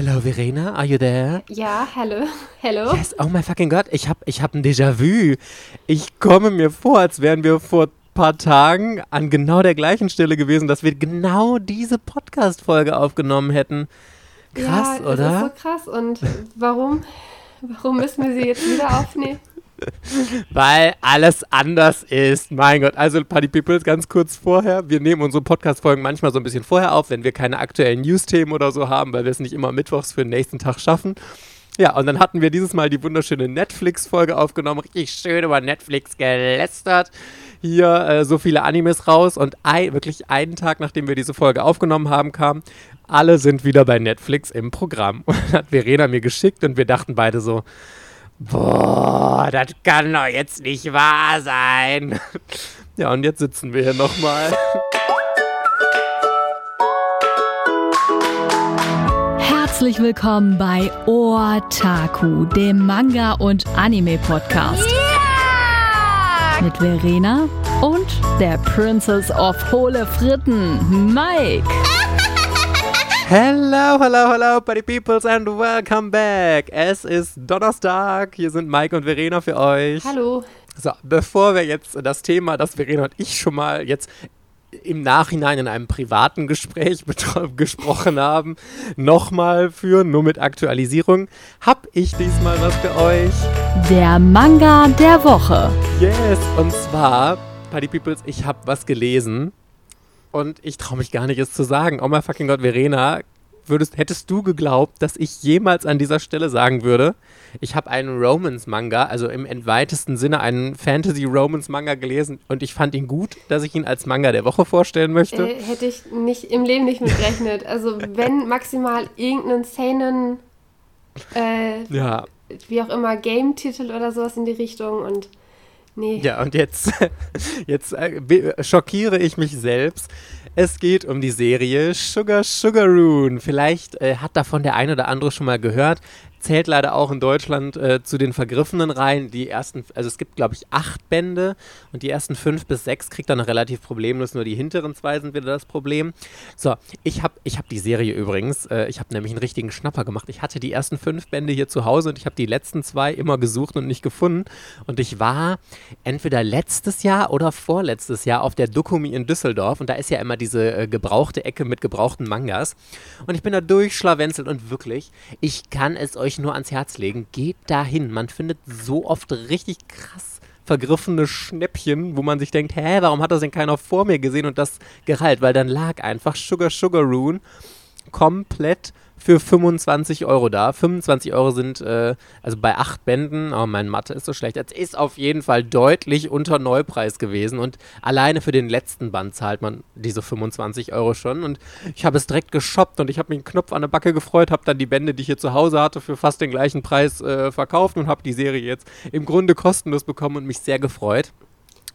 Hello, Verena, are you there? Ja, hello. Hello. Yes, oh my fucking God, ich hab, ich hab ein Déjà-vu. Ich komme mir vor, als wären wir vor ein paar Tagen an genau der gleichen Stelle gewesen, dass wir genau diese Podcast-Folge aufgenommen hätten. Krass, ja, oder? Das ist so krass. Und warum, warum müssen wir sie jetzt wieder aufnehmen? Weil alles anders ist. Mein Gott. Also, Party Peoples, ganz kurz vorher. Wir nehmen unsere Podcast-Folgen manchmal so ein bisschen vorher auf, wenn wir keine aktuellen News-Themen oder so haben, weil wir es nicht immer mittwochs für den nächsten Tag schaffen. Ja, und dann hatten wir dieses Mal die wunderschöne Netflix-Folge aufgenommen. Richtig schön über Netflix gelästert. Hier äh, so viele Animes raus. Und ein, wirklich einen Tag, nachdem wir diese Folge aufgenommen haben, kam, alle sind wieder bei Netflix im Programm. Und hat Verena mir geschickt und wir dachten beide so, Boah, das kann doch jetzt nicht wahr sein. Ja, und jetzt sitzen wir hier nochmal. Herzlich willkommen bei Otaku, dem Manga- und Anime-Podcast. Ja! Mit Verena und der Princess of Hohle Fritten, Mike. Hello, hello, hello, Party Peoples and welcome back. Es ist Donnerstag. Hier sind Mike und Verena für euch. Hallo. So, bevor wir jetzt das Thema, das Verena und ich schon mal jetzt im Nachhinein in einem privaten Gespräch gesprochen haben, nochmal führen, nur mit Aktualisierung, hab ich diesmal was für euch. Der Manga der Woche. Yes, und zwar, Party Peoples, ich habe was gelesen und ich traue mich gar nicht, es zu sagen. Oh my fucking Gott, Verena, würdest, hättest du geglaubt, dass ich jemals an dieser Stelle sagen würde, ich habe einen Romance-Manga, also im weitesten Sinne einen Fantasy-Romance-Manga gelesen und ich fand ihn gut, dass ich ihn als Manga der Woche vorstellen möchte? Äh, hätte ich nicht, im Leben nicht mit gerechnet. Also wenn maximal irgendeinen Szenen, äh, ja. wie auch immer, Game-Titel oder sowas in die Richtung und nee. Ja, und jetzt, jetzt äh, schockiere ich mich selbst. Es geht um die Serie Sugar Sugaroon. Vielleicht äh, hat davon der eine oder andere schon mal gehört. Zählt leider auch in Deutschland äh, zu den vergriffenen Reihen. Die ersten, also es gibt, glaube ich, acht Bände und die ersten fünf bis sechs kriegt er noch relativ problemlos. Nur die hinteren zwei sind wieder das Problem. So, ich habe ich hab die Serie übrigens, äh, ich habe nämlich einen richtigen Schnapper gemacht. Ich hatte die ersten fünf Bände hier zu Hause und ich habe die letzten zwei immer gesucht und nicht gefunden. Und ich war entweder letztes Jahr oder vorletztes Jahr auf der Dokumi in Düsseldorf und da ist ja immer diese äh, gebrauchte Ecke mit gebrauchten Mangas. Und ich bin da durchschlawenzelt und wirklich, ich kann es euch nur ans Herz legen. Geht dahin. Man findet so oft richtig krass vergriffene Schnäppchen, wo man sich denkt, hä, warum hat das denn keiner vor mir gesehen und das Gehalt? Weil dann lag einfach Sugar Sugar Rune komplett für 25 Euro da. 25 Euro sind, äh, also bei acht Bänden, oh, mein Mathe ist so schlecht, es ist auf jeden Fall deutlich unter Neupreis gewesen und alleine für den letzten Band zahlt man diese 25 Euro schon und ich habe es direkt geshoppt und ich habe mir einen Knopf an der Backe gefreut, habe dann die Bände, die ich hier zu Hause hatte, für fast den gleichen Preis äh, verkauft und habe die Serie jetzt im Grunde kostenlos bekommen und mich sehr gefreut.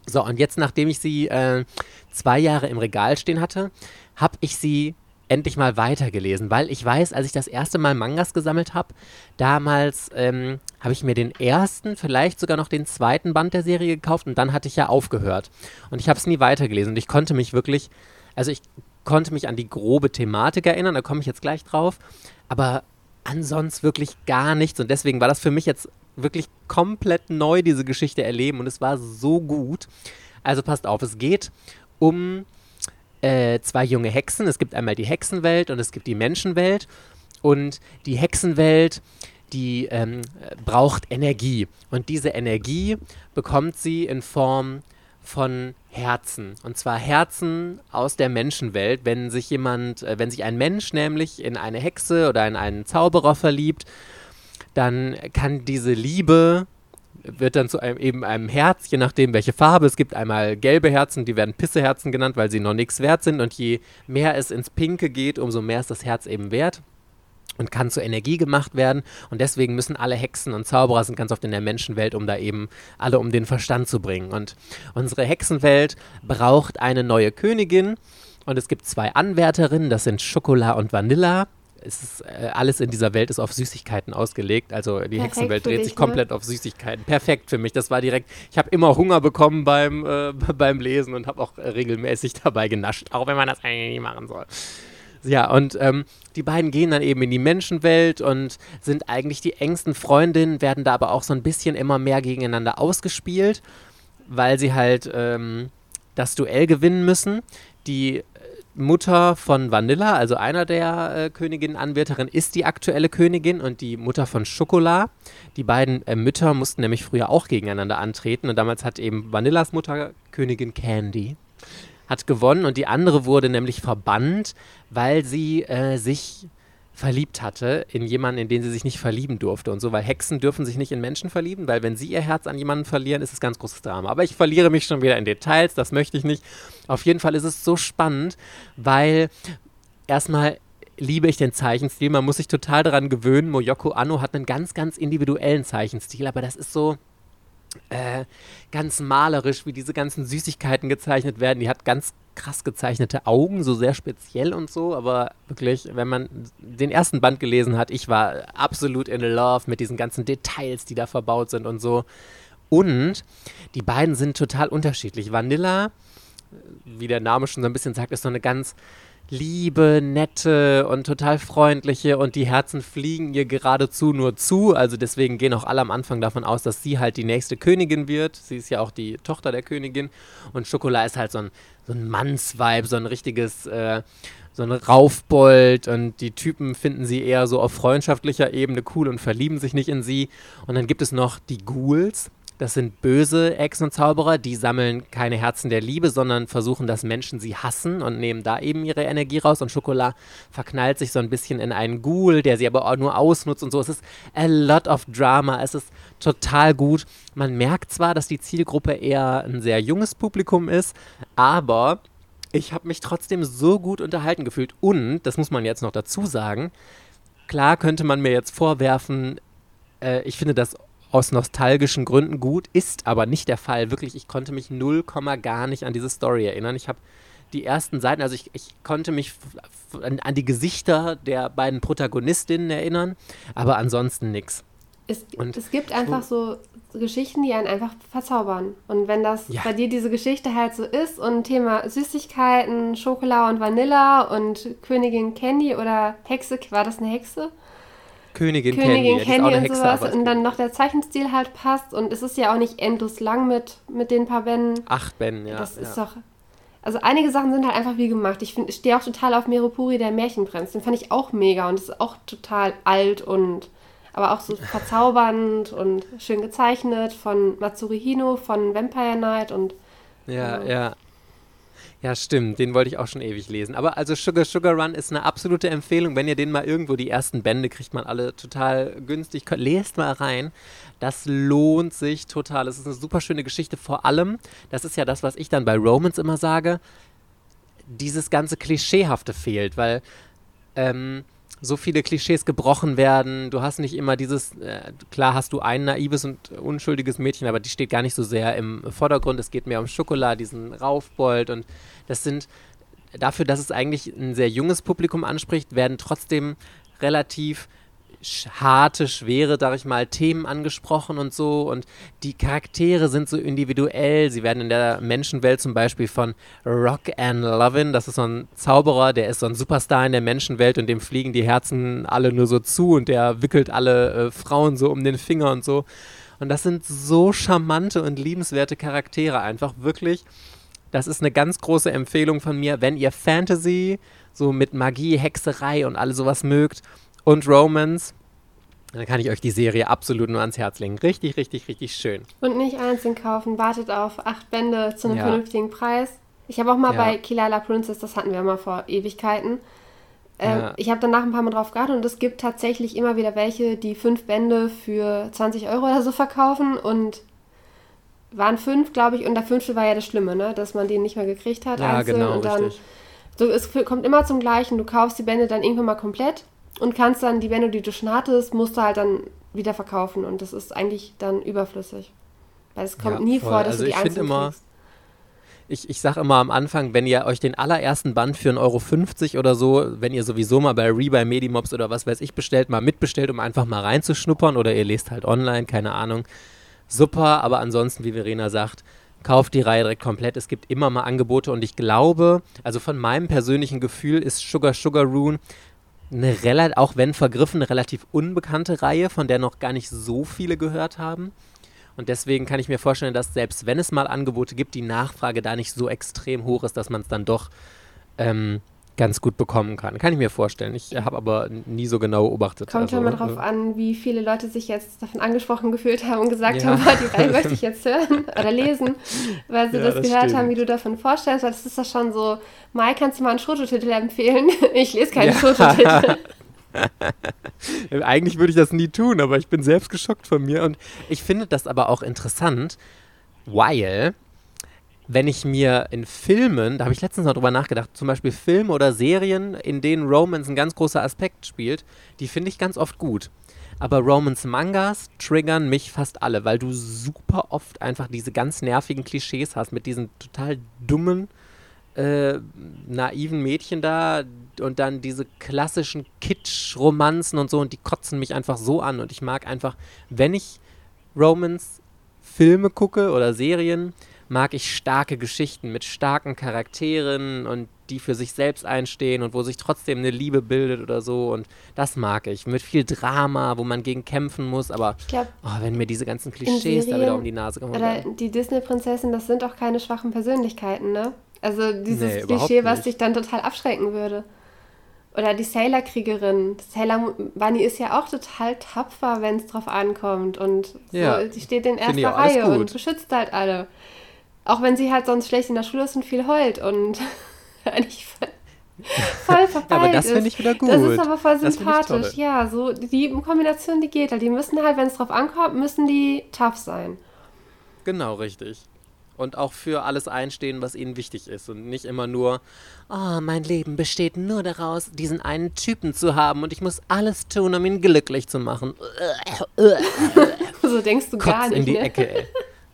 So, und jetzt, nachdem ich sie äh, zwei Jahre im Regal stehen hatte, habe ich sie endlich mal weitergelesen, weil ich weiß, als ich das erste Mal Mangas gesammelt habe, damals ähm, habe ich mir den ersten, vielleicht sogar noch den zweiten Band der Serie gekauft und dann hatte ich ja aufgehört. Und ich habe es nie weitergelesen und ich konnte mich wirklich, also ich konnte mich an die grobe Thematik erinnern, da komme ich jetzt gleich drauf, aber ansonsten wirklich gar nichts und deswegen war das für mich jetzt wirklich komplett neu, diese Geschichte erleben und es war so gut. Also passt auf, es geht um äh, zwei junge Hexen. Es gibt einmal die Hexenwelt und es gibt die Menschenwelt. Und die Hexenwelt, die ähm, braucht Energie. Und diese Energie bekommt sie in Form von Herzen. Und zwar Herzen aus der Menschenwelt. Wenn sich jemand, äh, wenn sich ein Mensch nämlich in eine Hexe oder in einen Zauberer verliebt, dann kann diese Liebe wird dann zu einem eben einem Herz, je nachdem welche Farbe. Es gibt einmal gelbe Herzen, die werden Pisseherzen genannt, weil sie noch nichts wert sind. Und je mehr es ins Pinke geht, umso mehr ist das Herz eben wert und kann zur Energie gemacht werden. Und deswegen müssen alle Hexen und Zauberer sind ganz oft in der Menschenwelt, um da eben alle um den Verstand zu bringen. Und unsere Hexenwelt braucht eine neue Königin. Und es gibt zwei Anwärterinnen, das sind Schokola und Vanilla es ist, äh, alles in dieser Welt ist auf Süßigkeiten ausgelegt. Also die Perfekt Hexenwelt dreht dich, sich komplett auf Süßigkeiten. Perfekt für mich. Das war direkt. Ich habe immer Hunger bekommen beim, äh, beim Lesen und habe auch regelmäßig dabei genascht, auch wenn man das eigentlich nicht machen soll. Ja, und ähm, die beiden gehen dann eben in die Menschenwelt und sind eigentlich die engsten Freundinnen, werden da aber auch so ein bisschen immer mehr gegeneinander ausgespielt, weil sie halt ähm, das Duell gewinnen müssen. Die Mutter von Vanilla, also einer der äh, Königinnen-Anwärterinnen, ist die aktuelle Königin und die Mutter von Schokolade. Die beiden äh, Mütter mussten nämlich früher auch gegeneinander antreten und damals hat eben Vanillas Mutter Königin Candy hat gewonnen und die andere wurde nämlich verbannt, weil sie äh, sich verliebt hatte in jemanden, in den sie sich nicht verlieben durfte und so, weil Hexen dürfen sich nicht in Menschen verlieben, weil wenn sie ihr Herz an jemanden verlieren, ist es ganz großes Drama. Aber ich verliere mich schon wieder in Details, das möchte ich nicht. Auf jeden Fall ist es so spannend, weil erstmal liebe ich den Zeichenstil, man muss sich total daran gewöhnen. Moyoko Anno hat einen ganz, ganz individuellen Zeichenstil, aber das ist so, äh, ganz malerisch, wie diese ganzen Süßigkeiten gezeichnet werden. Die hat ganz krass gezeichnete Augen, so sehr speziell und so, aber wirklich, wenn man den ersten Band gelesen hat, ich war absolut in love mit diesen ganzen Details, die da verbaut sind und so. Und die beiden sind total unterschiedlich. Vanilla, wie der Name schon so ein bisschen sagt, ist so eine ganz liebe, nette und total freundliche und die Herzen fliegen ihr geradezu nur zu. Also deswegen gehen auch alle am Anfang davon aus, dass sie halt die nächste Königin wird. Sie ist ja auch die Tochter der Königin und Schokolade ist halt so ein, so ein Mannsweib, so ein richtiges, äh, so ein Raufbold und die Typen finden sie eher so auf freundschaftlicher Ebene cool und verlieben sich nicht in sie. Und dann gibt es noch die Ghouls, das sind böse Echsen und Zauberer, die sammeln keine Herzen der Liebe, sondern versuchen, dass Menschen sie hassen und nehmen da eben ihre Energie raus. Und Schokolade verknallt sich so ein bisschen in einen Ghoul, der sie aber auch nur ausnutzt und so. Es ist a lot of Drama. Es ist total gut. Man merkt zwar, dass die Zielgruppe eher ein sehr junges Publikum ist, aber ich habe mich trotzdem so gut unterhalten gefühlt. Und, das muss man jetzt noch dazu sagen, klar könnte man mir jetzt vorwerfen, äh, ich finde das aus nostalgischen Gründen gut, ist aber nicht der Fall. Wirklich, ich konnte mich null Komma gar nicht an diese Story erinnern. Ich habe die ersten Seiten, also ich, ich konnte mich an, an, die Gesichter der beiden Protagonistinnen erinnern, aber ansonsten nichts. Es, es gibt einfach so Geschichten, die einen einfach verzaubern. Und wenn das ja. bei dir diese Geschichte halt so ist und Thema Süßigkeiten, Schokolade und Vanilla und Königin Candy oder Hexe, war das eine Hexe? Königin, Königin Candy, Candy, und sowas und dann noch der Zeichenstil halt passt und es ist ja auch nicht endlos lang mit, mit den paar Bänden. Acht Bänden, ja. Das ja. ist doch... Also einige Sachen sind halt einfach wie gemacht. Ich, ich stehe auch total auf Meropuri, der Märchenprinz. Den fand ich auch mega und ist auch total alt und aber auch so verzaubernd und schön gezeichnet von Matsuri Hino von Vampire Night und ja, ja. ja. Ja, stimmt. Den wollte ich auch schon ewig lesen. Aber also Sugar Sugar Run ist eine absolute Empfehlung. Wenn ihr den mal irgendwo, die ersten Bände kriegt man alle total günstig. Lest mal rein. Das lohnt sich total. Es ist eine super schöne Geschichte. Vor allem, das ist ja das, was ich dann bei Romans immer sage, dieses ganze Klischeehafte fehlt, weil ähm, so viele Klischees gebrochen werden. Du hast nicht immer dieses, äh, klar hast du ein naives und unschuldiges Mädchen, aber die steht gar nicht so sehr im Vordergrund. Es geht mehr um Schokolade, diesen Raufbold und das sind, dafür, dass es eigentlich ein sehr junges Publikum anspricht, werden trotzdem relativ harte, schwere, sag ich mal, Themen angesprochen und so. Und die Charaktere sind so individuell. Sie werden in der Menschenwelt zum Beispiel von Rock and Lovin, das ist so ein Zauberer, der ist so ein Superstar in der Menschenwelt und dem fliegen die Herzen alle nur so zu und der wickelt alle äh, Frauen so um den Finger und so. Und das sind so charmante und liebenswerte Charaktere einfach, wirklich. Das ist eine ganz große Empfehlung von mir, wenn ihr Fantasy so mit Magie, Hexerei und alles sowas mögt und Romance, dann kann ich euch die Serie absolut nur ans Herz legen. Richtig, richtig, richtig schön. Und nicht einzeln kaufen, wartet auf acht Bände zu einem ja. vernünftigen Preis. Ich habe auch mal ja. bei Kilala Princess, das hatten wir mal vor Ewigkeiten. Ähm, ja. Ich habe danach ein paar Mal drauf geachtet und es gibt tatsächlich immer wieder welche, die fünf Bände für 20 Euro oder so verkaufen und waren fünf, glaube ich, und der fünfte war ja das Schlimme, ne? dass man den nicht mehr gekriegt hat. Ja, einzeln. genau, und dann, richtig. So, es kommt immer zum Gleichen. Du kaufst die Bände dann irgendwann mal komplett und kannst dann die Bände, die du schon hattest, musst du halt dann wieder verkaufen und das ist eigentlich dann überflüssig. Weil es kommt ja, nie voll. vor, dass also du die einzeln immer, kriegst. Ich, ich sage immer am Anfang, wenn ihr euch den allerersten Band für 1,50 Euro oder so, wenn ihr sowieso mal bei Rebuy, Medimobs oder was weiß ich bestellt, mal mitbestellt, um einfach mal reinzuschnuppern oder ihr lest halt online, keine Ahnung. Super, aber ansonsten, wie Verena sagt, kauft die Reihe direkt komplett. Es gibt immer mal Angebote und ich glaube, also von meinem persönlichen Gefühl ist Sugar Sugar Rune eine relativ, auch wenn vergriffen, eine relativ unbekannte Reihe, von der noch gar nicht so viele gehört haben. Und deswegen kann ich mir vorstellen, dass selbst wenn es mal Angebote gibt, die Nachfrage da nicht so extrem hoch ist, dass man es dann doch ähm, ganz gut bekommen kann. Kann ich mir vorstellen. Ich habe aber nie so genau beobachtet. Kommt also, immer darauf äh, an, wie viele Leute sich jetzt davon angesprochen gefühlt haben und gesagt ja. haben, die Reihe möchte ich jetzt hören oder lesen, weil sie ja, das, das, gehört stimmt. haben, wie du davon vorstellst. Weil das ist ja schon so, Mai, kannst du mal einen Fototitel empfehlen? Ich lese keinen ja. Fototitel. Eigentlich würde ich das nie tun, aber ich bin selbst geschockt von mir. Und ich finde das aber auch interessant, weil wenn ich mir in Filmen, da habe ich letztens noch drüber nachgedacht, zum Beispiel Filme oder Serien, in denen Romance ein ganz großer Aspekt spielt, die finde ich ganz oft gut. Aber Romance-Mangas triggern mich fast alle, weil du super oft einfach diese ganz nervigen Klischees hast mit diesen total dummen, äh, naiven Mädchen da und dann diese klassischen Kitsch-Romanzen und so und die kotzen mich einfach so an und ich mag einfach, wenn ich Romance-Filme gucke oder Serien, mag ich starke Geschichten mit starken Charakteren und die für sich selbst einstehen und wo sich trotzdem eine Liebe bildet oder so. Und das mag ich. Mit viel Drama, wo man gegen kämpfen muss. Aber glaub, oh, wenn mir diese ganzen Klischees da wieder um die Nase kommen. Oder die Disney-Prinzessin, das sind auch keine schwachen Persönlichkeiten, ne? Also dieses nee, Klischee, was dich dann total abschrecken würde. Oder die Sailor-Kriegerin. Sailor Bunny ist ja auch total tapfer, wenn es drauf ankommt. Und so, ja, die steht in erster Reihe und beschützt halt alle. Auch wenn sie halt sonst schlecht in der Schule ist und viel heult und eigentlich voll verpeilt Aber das finde ich wieder gut. Das ist aber voll sympathisch. Ja, so die Kombination, die geht halt. Die müssen halt, wenn es drauf ankommt, müssen die tough sein. Genau, richtig. Und auch für alles einstehen, was ihnen wichtig ist. Und nicht immer nur, oh, mein Leben besteht nur daraus, diesen einen Typen zu haben und ich muss alles tun, um ihn glücklich zu machen. so denkst du Kotz gar nicht. in die ne? Ecke, ey.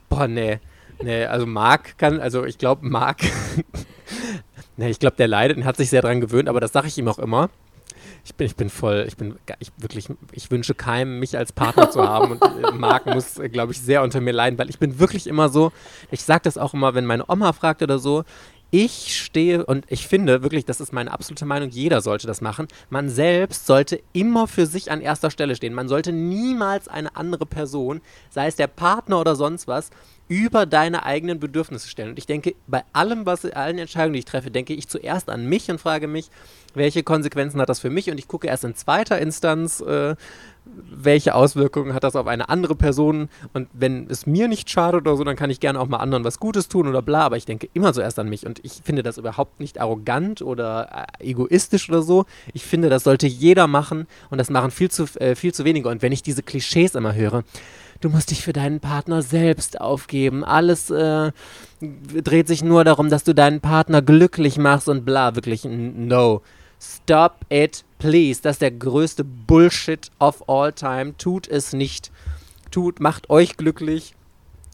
Boah, nee. Nee, also Marc kann, also ich glaube, Marc, nee, ich glaube, der leidet und hat sich sehr daran gewöhnt, aber das sage ich ihm auch immer. Ich bin, ich bin voll, ich bin ich wirklich, ich wünsche keinem, mich als Partner zu haben und äh, Marc muss, äh, glaube ich, sehr unter mir leiden, weil ich bin wirklich immer so, ich sage das auch immer, wenn meine Oma fragt oder so, ich stehe und ich finde wirklich, das ist meine absolute Meinung, jeder sollte das machen. Man selbst sollte immer für sich an erster Stelle stehen. Man sollte niemals eine andere Person, sei es der Partner oder sonst was, über deine eigenen Bedürfnisse stellen. Und ich denke, bei allem, was, allen Entscheidungen, die ich treffe, denke ich zuerst an mich und frage mich, welche Konsequenzen hat das für mich? Und ich gucke erst in zweiter Instanz, äh, welche Auswirkungen hat das auf eine andere Person? Und wenn es mir nicht schadet oder so, dann kann ich gerne auch mal anderen was Gutes tun oder bla. Aber ich denke immer zuerst an mich. Und ich finde das überhaupt nicht arrogant oder äh, egoistisch oder so. Ich finde, das sollte jeder machen. Und das machen viel zu, äh, viel zu wenige. Und wenn ich diese Klischees immer höre, du musst dich für deinen Partner selbst aufgeben. Alles äh, dreht sich nur darum, dass du deinen Partner glücklich machst und bla. Wirklich, no. Stop it, please. Das ist der größte Bullshit of all time. Tut es nicht. Tut, macht euch glücklich.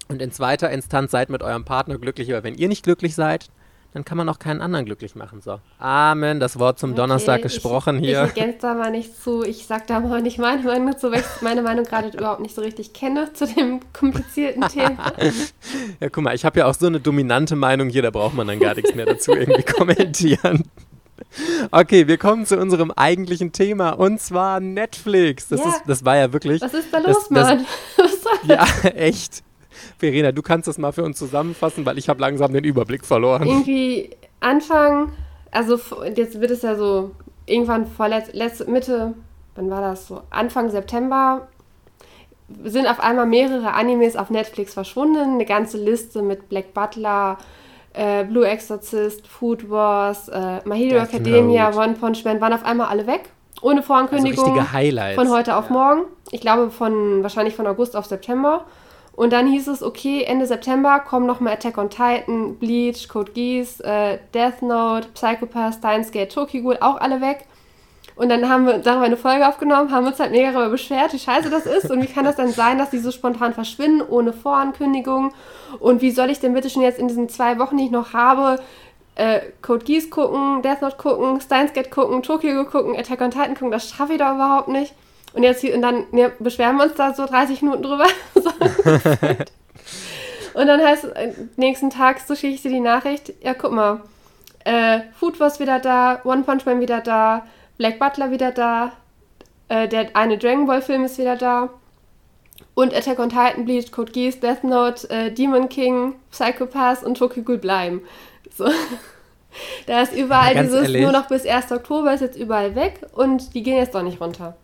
Und in zweiter Instanz seid mit eurem Partner glücklich. Aber wenn ihr nicht glücklich seid, dann kann man auch keinen anderen glücklich machen. So. Amen. Das Wort zum okay, Donnerstag gesprochen ich, hier. Ich ergänze da mal nicht zu. Ich sage da mal nicht meine Meinung zu, weil ich meine Meinung gerade überhaupt nicht so richtig kenne zu dem komplizierten Thema. ja, guck mal, ich habe ja auch so eine dominante Meinung hier, da braucht man dann gar nichts mehr dazu irgendwie kommentieren. Okay, wir kommen zu unserem eigentlichen Thema und zwar Netflix. Das, ja. ist, das war ja wirklich. Was ist da los, das, Mann? Das, ja, echt. Verena, du kannst das mal für uns zusammenfassen, weil ich habe langsam den Überblick verloren. Irgendwie Anfang, also jetzt wird es ja so irgendwann vorletz, Mitte, wann war das so? Anfang September sind auf einmal mehrere Animes auf Netflix verschwunden. Eine ganze Liste mit Black Butler, äh, Blue Exorcist, Food Wars, äh, My Hero Death Academia, Note. One Punch Man waren auf einmal alle weg. Ohne Vorankündigung. Also Highlights. Von heute auf ja. morgen. Ich glaube von wahrscheinlich von August auf September. Und dann hieß es, okay, Ende September kommen nochmal Attack on Titan, Bleach, Code Geass, äh, Death Note, Psychopath, Steins Gate, Tokyo Ghoul, auch alle weg. Und dann haben wir darüber eine Folge aufgenommen, haben uns halt mega darüber beschwert, wie scheiße das ist und wie kann das denn sein, dass die so spontan verschwinden, ohne Vorankündigung. Und wie soll ich denn bitte schon jetzt in diesen zwei Wochen, die ich noch habe, äh, Code Geass gucken, Death Note gucken, Steins Gate gucken, Tokyo gucken, Attack on Titan gucken, das schaffe ich doch überhaupt nicht. Und jetzt und dann ja, beschweren wir uns da so 30 Minuten drüber. Und dann heißt es, nächsten Tag so schicke ich dir die Nachricht, ja guck mal, äh, Food Wars wieder da, One Punch Man wieder da, Black Butler wieder da, äh, der eine Dragon Ball Film ist wieder da. Und Attack on Titan, Bleach, Code Geass, Death Note, äh, Demon King, Psychopath und Tokyo Ghoul bleiben. So. Da ist überall ja, dieses ehrlich. nur noch bis 1. Oktober ist jetzt überall weg und die gehen jetzt doch nicht runter.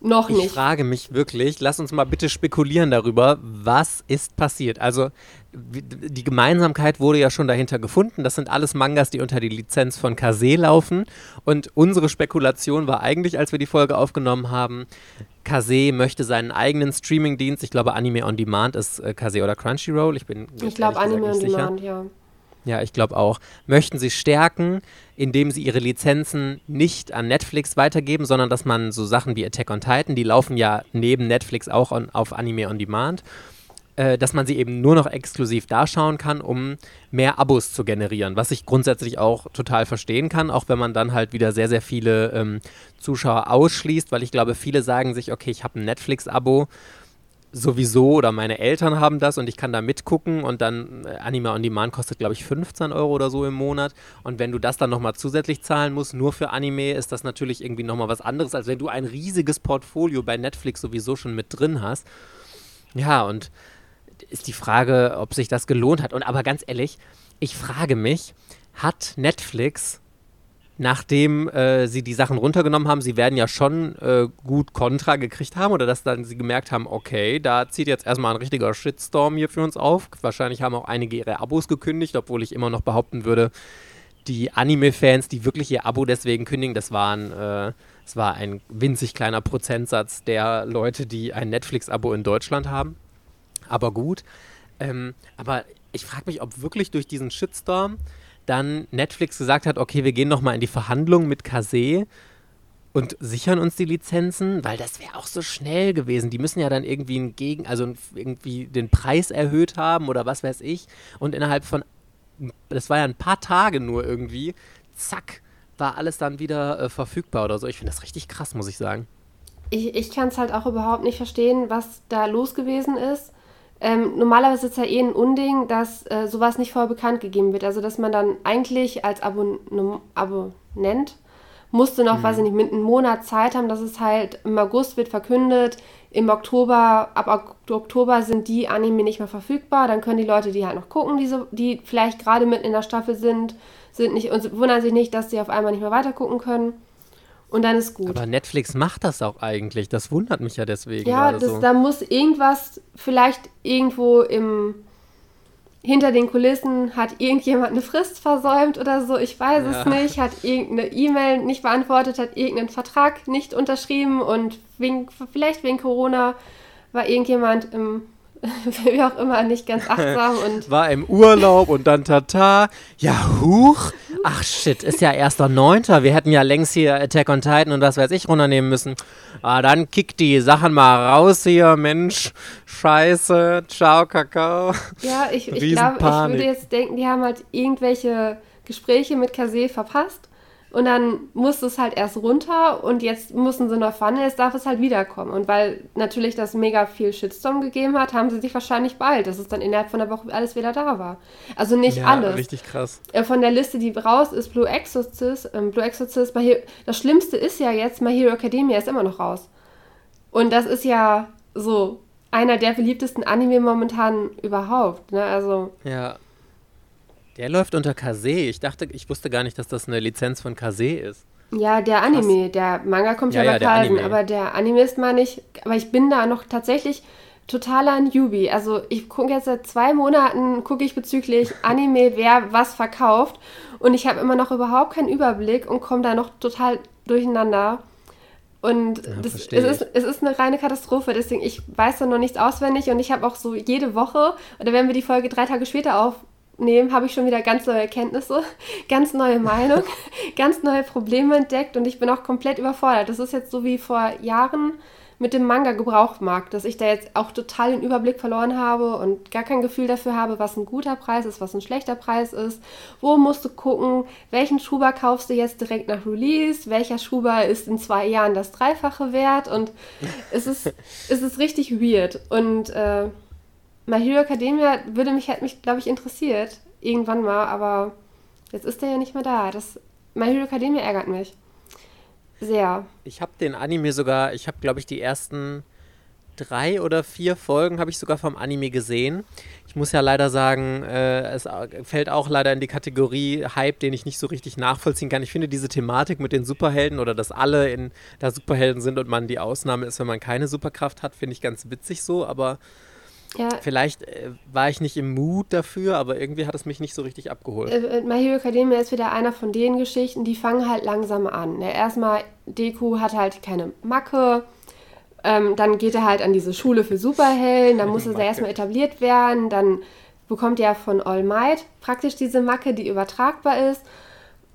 Noch nicht. Ich frage mich wirklich, lass uns mal bitte spekulieren darüber, was ist passiert. Also die Gemeinsamkeit wurde ja schon dahinter gefunden. Das sind alles Mangas, die unter die Lizenz von Kase laufen. Und unsere Spekulation war eigentlich, als wir die Folge aufgenommen haben, Kase möchte seinen eigenen Streamingdienst, ich glaube Anime on Demand ist äh, Kase oder Crunchyroll, ich bin Ich glaube Anime on Demand, ja. Ja, ich glaube auch. Möchten sie stärken, indem sie ihre Lizenzen nicht an Netflix weitergeben, sondern dass man so Sachen wie Attack on Titan, die laufen ja neben Netflix auch on, auf Anime on Demand, äh, dass man sie eben nur noch exklusiv da schauen kann, um mehr Abos zu generieren, was ich grundsätzlich auch total verstehen kann, auch wenn man dann halt wieder sehr, sehr viele ähm, Zuschauer ausschließt, weil ich glaube, viele sagen sich, okay, ich habe ein Netflix-Abo sowieso oder meine Eltern haben das und ich kann da mitgucken und dann äh, Anime on Demand kostet glaube ich 15 Euro oder so im Monat und wenn du das dann nochmal zusätzlich zahlen musst, nur für Anime, ist das natürlich irgendwie nochmal was anderes, als wenn du ein riesiges Portfolio bei Netflix sowieso schon mit drin hast. Ja, und ist die Frage, ob sich das gelohnt hat. Und aber ganz ehrlich, ich frage mich, hat Netflix nachdem äh, sie die Sachen runtergenommen haben, sie werden ja schon äh, gut Kontra gekriegt haben oder dass dann sie gemerkt haben, okay, da zieht jetzt erstmal ein richtiger Shitstorm hier für uns auf. Wahrscheinlich haben auch einige ihre Abos gekündigt, obwohl ich immer noch behaupten würde, die Anime-Fans, die wirklich ihr Abo deswegen kündigen, das waren, äh, war ein winzig kleiner Prozentsatz der Leute, die ein Netflix-Abo in Deutschland haben. Aber gut. Ähm, aber ich frage mich, ob wirklich durch diesen Shitstorm dann Netflix gesagt hat, okay, wir gehen nochmal in die Verhandlungen mit Kase und sichern uns die Lizenzen, weil das wäre auch so schnell gewesen. Die müssen ja dann irgendwie einen Gegen, also irgendwie den Preis erhöht haben oder was weiß ich. Und innerhalb von, das war ja ein paar Tage nur irgendwie, zack, war alles dann wieder äh, verfügbar oder so. Ich finde das richtig krass, muss ich sagen. Ich, ich kann es halt auch überhaupt nicht verstehen, was da los gewesen ist. Ähm, normalerweise ist es ja eh ein Unding, dass äh, sowas nicht vorher bekannt gegeben wird. Also, dass man dann eigentlich als Abon Abonnent musste noch, mhm. weiß ich nicht, mit einem Monat Zeit haben, dass es halt im August wird verkündet, im Oktober, ab Oktober sind die Anime nicht mehr verfügbar, dann können die Leute die halt noch gucken, die, so, die vielleicht gerade mitten in der Staffel sind, sind nicht und wundern sich nicht, dass sie auf einmal nicht mehr weiter gucken können. Und dann ist gut. Aber Netflix macht das auch eigentlich. Das wundert mich ja deswegen. Ja, das, so. da muss irgendwas, vielleicht irgendwo im hinter den Kulissen hat irgendjemand eine Frist versäumt oder so, ich weiß ja. es nicht, hat irgendeine E-Mail nicht beantwortet, hat irgendeinen Vertrag nicht unterschrieben und wegen, vielleicht wegen Corona war irgendjemand im wie auch immer, nicht ganz achtsam und. War im Urlaub und dann tata. Ja, huch. Ach shit, ist ja erst der Neunter. Wir hätten ja längst hier Attack on Titan und was weiß ich runternehmen müssen. Ah, dann kick die Sachen mal raus hier, Mensch. Scheiße. Ciao, Kakao. Ja, ich, ich glaube, ich würde jetzt denken, die haben halt irgendwelche Gespräche mit Kase verpasst und dann musste es halt erst runter und jetzt mussten sie neu fahren, jetzt darf es halt wiederkommen. Und weil natürlich das mega viel Shitstorm gegeben hat, haben sie sich wahrscheinlich bald, dass es dann innerhalb von der Woche alles wieder da war. Also nicht ja, alles. richtig krass. Äh, von der Liste, die raus ist, Blue Exorcist, ähm, Blue Exorcist, das Schlimmste ist ja jetzt, My Hero Academia ist immer noch raus. Und das ist ja so einer der beliebtesten Anime momentan überhaupt. Ne? Also. Ja. Der läuft unter Kase. Ich dachte, ich wusste gar nicht, dass das eine Lizenz von Kase ist. Ja, der Anime, Was? der Manga kommt ja, ja bei Carlsen, aber der Anime ist mal nicht, aber ich bin da noch tatsächlich totaler Newbie. Also ich gucke jetzt seit zwei Monaten, gucke ich bezüglich Anime, wer was verkauft und ich habe immer noch überhaupt keinen Überblick und komme da noch total durcheinander. Und ja, das, es, ist, es ist eine reine Katastrophe, deswegen ich weiß da noch nichts auswendig und ich habe auch so jede Woche, oder wenn wir die Folge drei Tage später auf, nehmen, habe ich schon wieder ganz neue Erkenntnisse, ganz neue Meinung, ganz neue Probleme entdeckt und ich bin auch komplett überfordert. Das ist jetzt so wie vor Jahren mit dem Manga-Gebrauchtmarkt, dass ich da jetzt auch total den Überblick verloren habe und gar kein Gefühl dafür habe, was ein guter Preis ist, was ein schlechter Preis ist. Wo musst du gucken, welchen Schuber kaufst du jetzt direkt nach Release, welcher Schuber ist in zwei Jahren das Dreifache wert und es ist, es ist richtig weird und äh, My Hero Academia würde mich halt mich, glaube ich, interessiert. Irgendwann mal, aber jetzt ist der ja nicht mehr da. Das My Hero Academia ärgert mich. Sehr. Ich habe den Anime sogar, ich habe, glaube ich, die ersten drei oder vier Folgen habe ich sogar vom Anime gesehen. Ich muss ja leider sagen, äh, es fällt auch leider in die Kategorie Hype, den ich nicht so richtig nachvollziehen kann. Ich finde diese Thematik mit den Superhelden oder dass alle in da Superhelden sind und man die Ausnahme ist, wenn man keine Superkraft hat, finde ich ganz witzig so, aber ja. Vielleicht äh, war ich nicht im Mut dafür, aber irgendwie hat es mich nicht so richtig abgeholt. Äh, äh My Hero Academia ist wieder einer von den Geschichten, die fangen halt langsam an. Ja, erstmal, Deku hat halt keine Macke, ähm, dann geht er halt an diese Schule für Superhelden, dann muss er erstmal etabliert werden, dann bekommt er von All Might praktisch diese Macke, die übertragbar ist.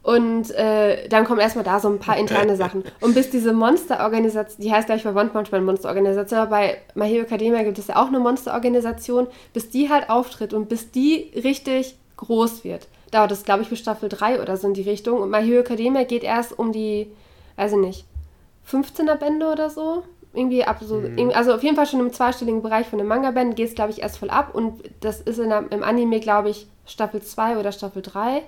Und äh, dann kommen erstmal da so ein paar interne Sachen. Und bis diese Monsterorganisation, die heißt gleich bei One Punch Man Monsterorganisation, aber bei My Hero Academia gibt es ja auch eine Monsterorganisation, bis die halt auftritt und bis die richtig groß wird. Dauert das, glaube ich, bis Staffel 3 oder so in die Richtung. Und My Hero Academia geht erst um die, weiß ich nicht, 15er Bände oder so irgendwie ab so, mhm. also auf jeden Fall schon im zweistelligen Bereich von den Manga-Bänden geht es, glaube ich, erst voll ab und das ist in im Anime, glaube ich, Staffel 2 oder Staffel 3.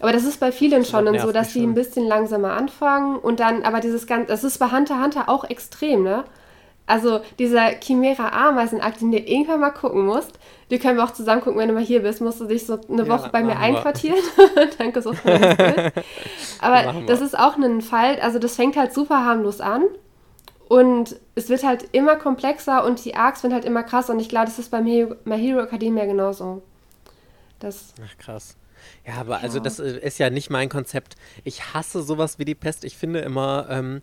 Aber das ist bei vielen schon so, dass die ein bisschen langsamer anfangen und dann, aber dieses ganze, das ist bei Hunter Hunter auch extrem, ne? Also dieser Chimera Ameisenakt, den du irgendwann mal gucken musst, die können wir auch zusammen gucken, wenn du mal hier bist, musst du dich so eine Woche bei mir einquartieren. Danke so. Aber das ist auch ein Fall, also das fängt halt super harmlos an und es wird halt immer komplexer und die Arcs werden halt immer krasser. Und ich glaube, das ist bei My Hero Academia genauso. Das Ach, krass. Ja, aber also ja. also das äh, ist ja nicht mein Konzept. Ich hasse sowas wie die Pest. Ich finde immer, ähm,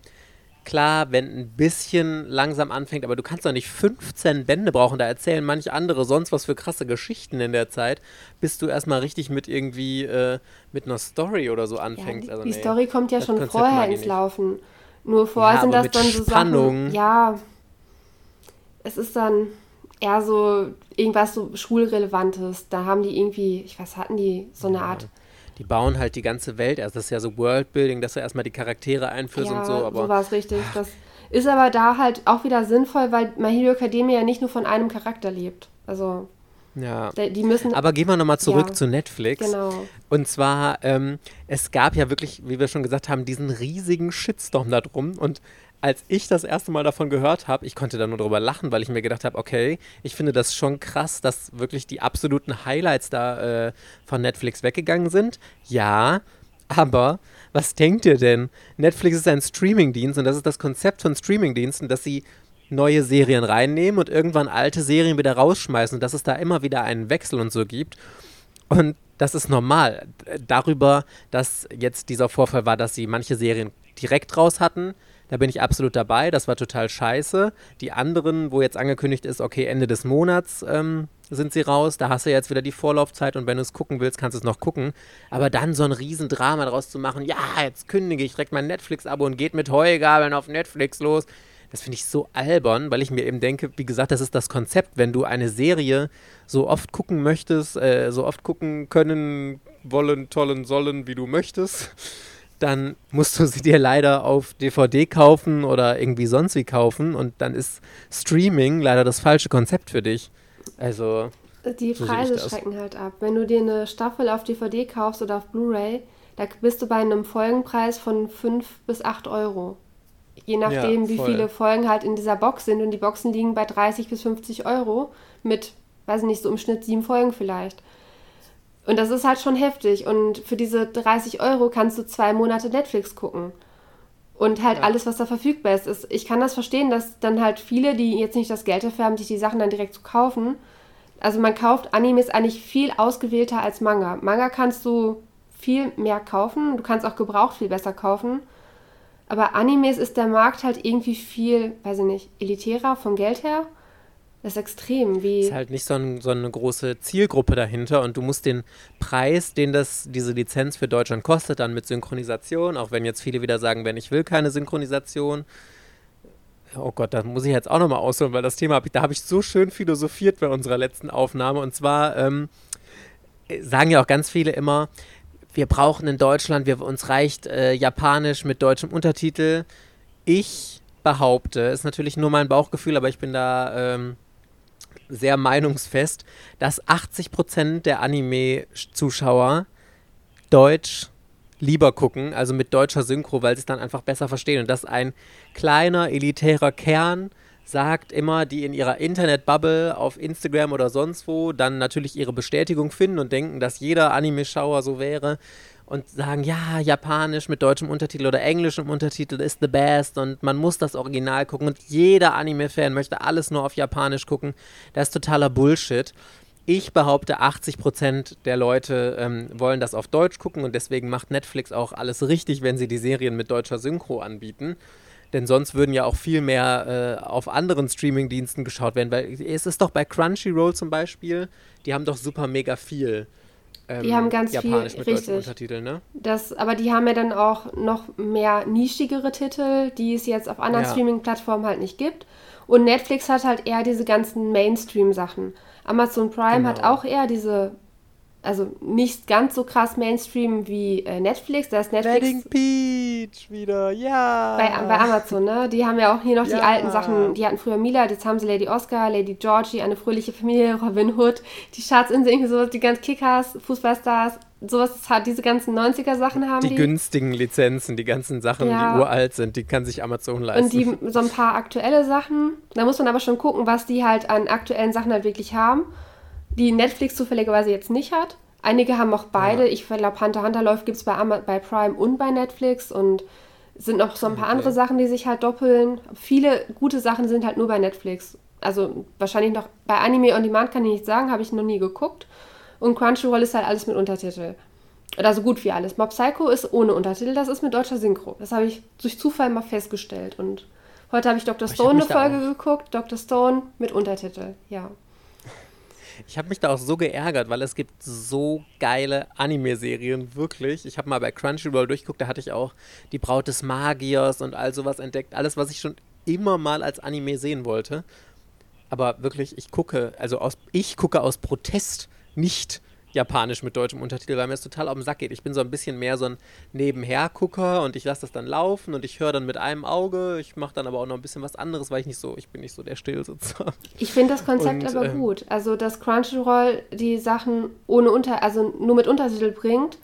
klar, wenn ein bisschen langsam anfängt, aber du kannst doch nicht 15 Bände brauchen. Da erzählen manche andere sonst was für krasse Geschichten in der Zeit, bis du erstmal richtig mit irgendwie äh, mit einer Story oder so anfängst. Ja, die, also, die Story kommt ja schon Konzept vorher ins Laufen. Nur vorher ja, sind das dann so Spannung. Sachen. Ja. Es ist dann eher so irgendwas so Schulrelevantes. Da haben die irgendwie, ich weiß, hatten die so eine Art. Die bauen halt die ganze Welt erst. Das ist ja so Worldbuilding, dass du erstmal die Charaktere einführst ja, und so. Aber so war es richtig. Das ist aber da halt auch wieder sinnvoll, weil My Hero Academia ja nicht nur von einem Charakter lebt. Also ja. Die müssen, Aber gehen wir nochmal zurück ja, zu Netflix. Genau. Und zwar, ähm, es gab ja wirklich, wie wir schon gesagt haben, diesen riesigen Shitstorm da drum. Und als ich das erste Mal davon gehört habe, ich konnte da nur drüber lachen, weil ich mir gedacht habe, okay, ich finde das schon krass, dass wirklich die absoluten Highlights da äh, von Netflix weggegangen sind. Ja, aber was denkt ihr denn? Netflix ist ein Streamingdienst und das ist das Konzept von Streamingdiensten, dass sie neue Serien reinnehmen und irgendwann alte Serien wieder rausschmeißen und dass es da immer wieder einen Wechsel und so gibt. Und das ist normal. Darüber, dass jetzt dieser Vorfall war, dass sie manche Serien direkt raus hatten, da bin ich absolut dabei. Das war total scheiße. Die anderen, wo jetzt angekündigt ist, okay, Ende des Monats ähm, sind sie raus, da hast du jetzt wieder die Vorlaufzeit und wenn du es gucken willst, kannst du es noch gucken. Aber dann so ein Riesendrama daraus zu machen, ja, jetzt kündige ich direkt mein Netflix-Abo und geht mit Heugabeln auf Netflix los. Das finde ich so albern, weil ich mir eben denke, wie gesagt, das ist das Konzept, wenn du eine Serie so oft gucken möchtest, äh, so oft gucken können, wollen, tollen, sollen, wie du möchtest, dann musst du sie dir leider auf DVD kaufen oder irgendwie sonst wie kaufen und dann ist Streaming leider das falsche Konzept für dich. Also. Die Preise so schrecken halt ab. Wenn du dir eine Staffel auf DVD kaufst oder auf Blu-ray, da bist du bei einem Folgenpreis von 5 bis 8 Euro. Je nachdem, ja, wie viele Folgen halt in dieser Box sind. Und die Boxen liegen bei 30 bis 50 Euro mit, weiß ich nicht, so im Schnitt sieben Folgen vielleicht. Und das ist halt schon heftig. Und für diese 30 Euro kannst du zwei Monate Netflix gucken. Und halt ja. alles, was da verfügbar ist. ist. Ich kann das verstehen, dass dann halt viele, die jetzt nicht das Geld dafür haben, sich die Sachen dann direkt zu kaufen. Also man kauft Animes eigentlich viel ausgewählter als Manga. Manga kannst du viel mehr kaufen. Du kannst auch gebraucht viel besser kaufen. Aber Animes ist der Markt halt irgendwie viel, weiß ich nicht, elitärer vom Geld her. Das ist extrem. Wie ist halt nicht so, ein, so, eine große Zielgruppe dahinter und du musst den Preis, den das, diese Lizenz für Deutschland kostet, dann mit Synchronisation, auch wenn jetzt viele wieder sagen, wenn ich will keine Synchronisation. Oh Gott, da muss ich jetzt auch nochmal ausholen, weil das Thema, hab ich, da habe ich so schön philosophiert bei unserer letzten Aufnahme. Und zwar ähm, sagen ja auch ganz viele immer, wir brauchen in Deutschland, wir, uns reicht äh, Japanisch mit deutschem Untertitel. Ich behaupte, ist natürlich nur mein Bauchgefühl, aber ich bin da ähm, sehr meinungsfest, dass 80% der Anime-Zuschauer Deutsch lieber gucken, also mit deutscher Synchro, weil sie es dann einfach besser verstehen. Und dass ein kleiner, elitärer Kern sagt immer, die in ihrer Internetbubble auf Instagram oder sonst wo dann natürlich ihre Bestätigung finden und denken, dass jeder Anime-Schauer so wäre und sagen, ja, japanisch mit deutschem Untertitel oder englischem Untertitel ist the best und man muss das Original gucken und jeder Anime-Fan möchte alles nur auf Japanisch gucken. Das ist totaler Bullshit. Ich behaupte, 80% der Leute ähm, wollen das auf Deutsch gucken und deswegen macht Netflix auch alles richtig, wenn sie die Serien mit deutscher Synchro anbieten. Denn sonst würden ja auch viel mehr äh, auf anderen Streamingdiensten geschaut werden, weil es ist doch bei Crunchyroll zum Beispiel, die haben doch super mega viel. Ähm, die haben ganz Japanisch viel, mit richtig. Untertiteln, ne? Das, aber die haben ja dann auch noch mehr nischigere Titel, die es jetzt auf anderen ja. Streaming-Plattformen halt nicht gibt. Und Netflix hat halt eher diese ganzen Mainstream-Sachen. Amazon Prime genau. hat auch eher diese also nicht ganz so krass Mainstream wie äh, Netflix. Da ist Netflix. Wedding Peach wieder, ja. Bei, bei Amazon, ne? Die haben ja auch hier noch ja. die alten Sachen. Die hatten früher Mila, jetzt haben sie Lady Oscar, Lady Georgie, eine fröhliche Familie, Robin Hood, die Schatzinsel, irgendwie sowas, die ganzen Kickers, Fußballstars, sowas hat diese ganzen 90er Sachen haben die. Die günstigen Lizenzen, die ganzen Sachen, ja. die uralt sind, die kann sich Amazon leisten. Und die so ein paar aktuelle Sachen. Da muss man aber schon gucken, was die halt an aktuellen Sachen halt wirklich haben die Netflix zufälligerweise jetzt nicht hat. Einige haben auch beide. Ja. Ich glaube, Hunter Hunter läuft gibt es bei, bei Prime und bei Netflix und sind noch so ein paar okay. andere Sachen, die sich halt doppeln. Viele gute Sachen sind halt nur bei Netflix. Also wahrscheinlich noch bei Anime on Demand kann ich nicht sagen, habe ich noch nie geguckt. Und Crunchyroll ist halt alles mit Untertitel. Oder so gut wie alles. Mob Psycho ist ohne Untertitel, das ist mit deutscher Synchro. Das habe ich durch Zufall mal festgestellt. Und heute habe ich Dr. Stone eine Folge geguckt. Dr. Stone mit Untertitel, ja. Ich habe mich da auch so geärgert, weil es gibt so geile Anime-Serien, wirklich. Ich habe mal bei Crunchyroll durchgeguckt, da hatte ich auch die Braut des Magiers und all sowas entdeckt. Alles, was ich schon immer mal als Anime sehen wollte. Aber wirklich, ich gucke, also aus, ich gucke aus Protest nicht Japanisch mit deutschem Untertitel, weil mir das total auf den Sack geht. Ich bin so ein bisschen mehr so ein Nebenhergucker und ich lasse das dann laufen und ich höre dann mit einem Auge. Ich mache dann aber auch noch ein bisschen was anderes, weil ich nicht so, ich bin nicht so der Stillsitzer. Ich finde das Konzept und, aber ähm, gut. Also, dass Crunchyroll die Sachen ohne Unter, also nur mit Untertitel bringt.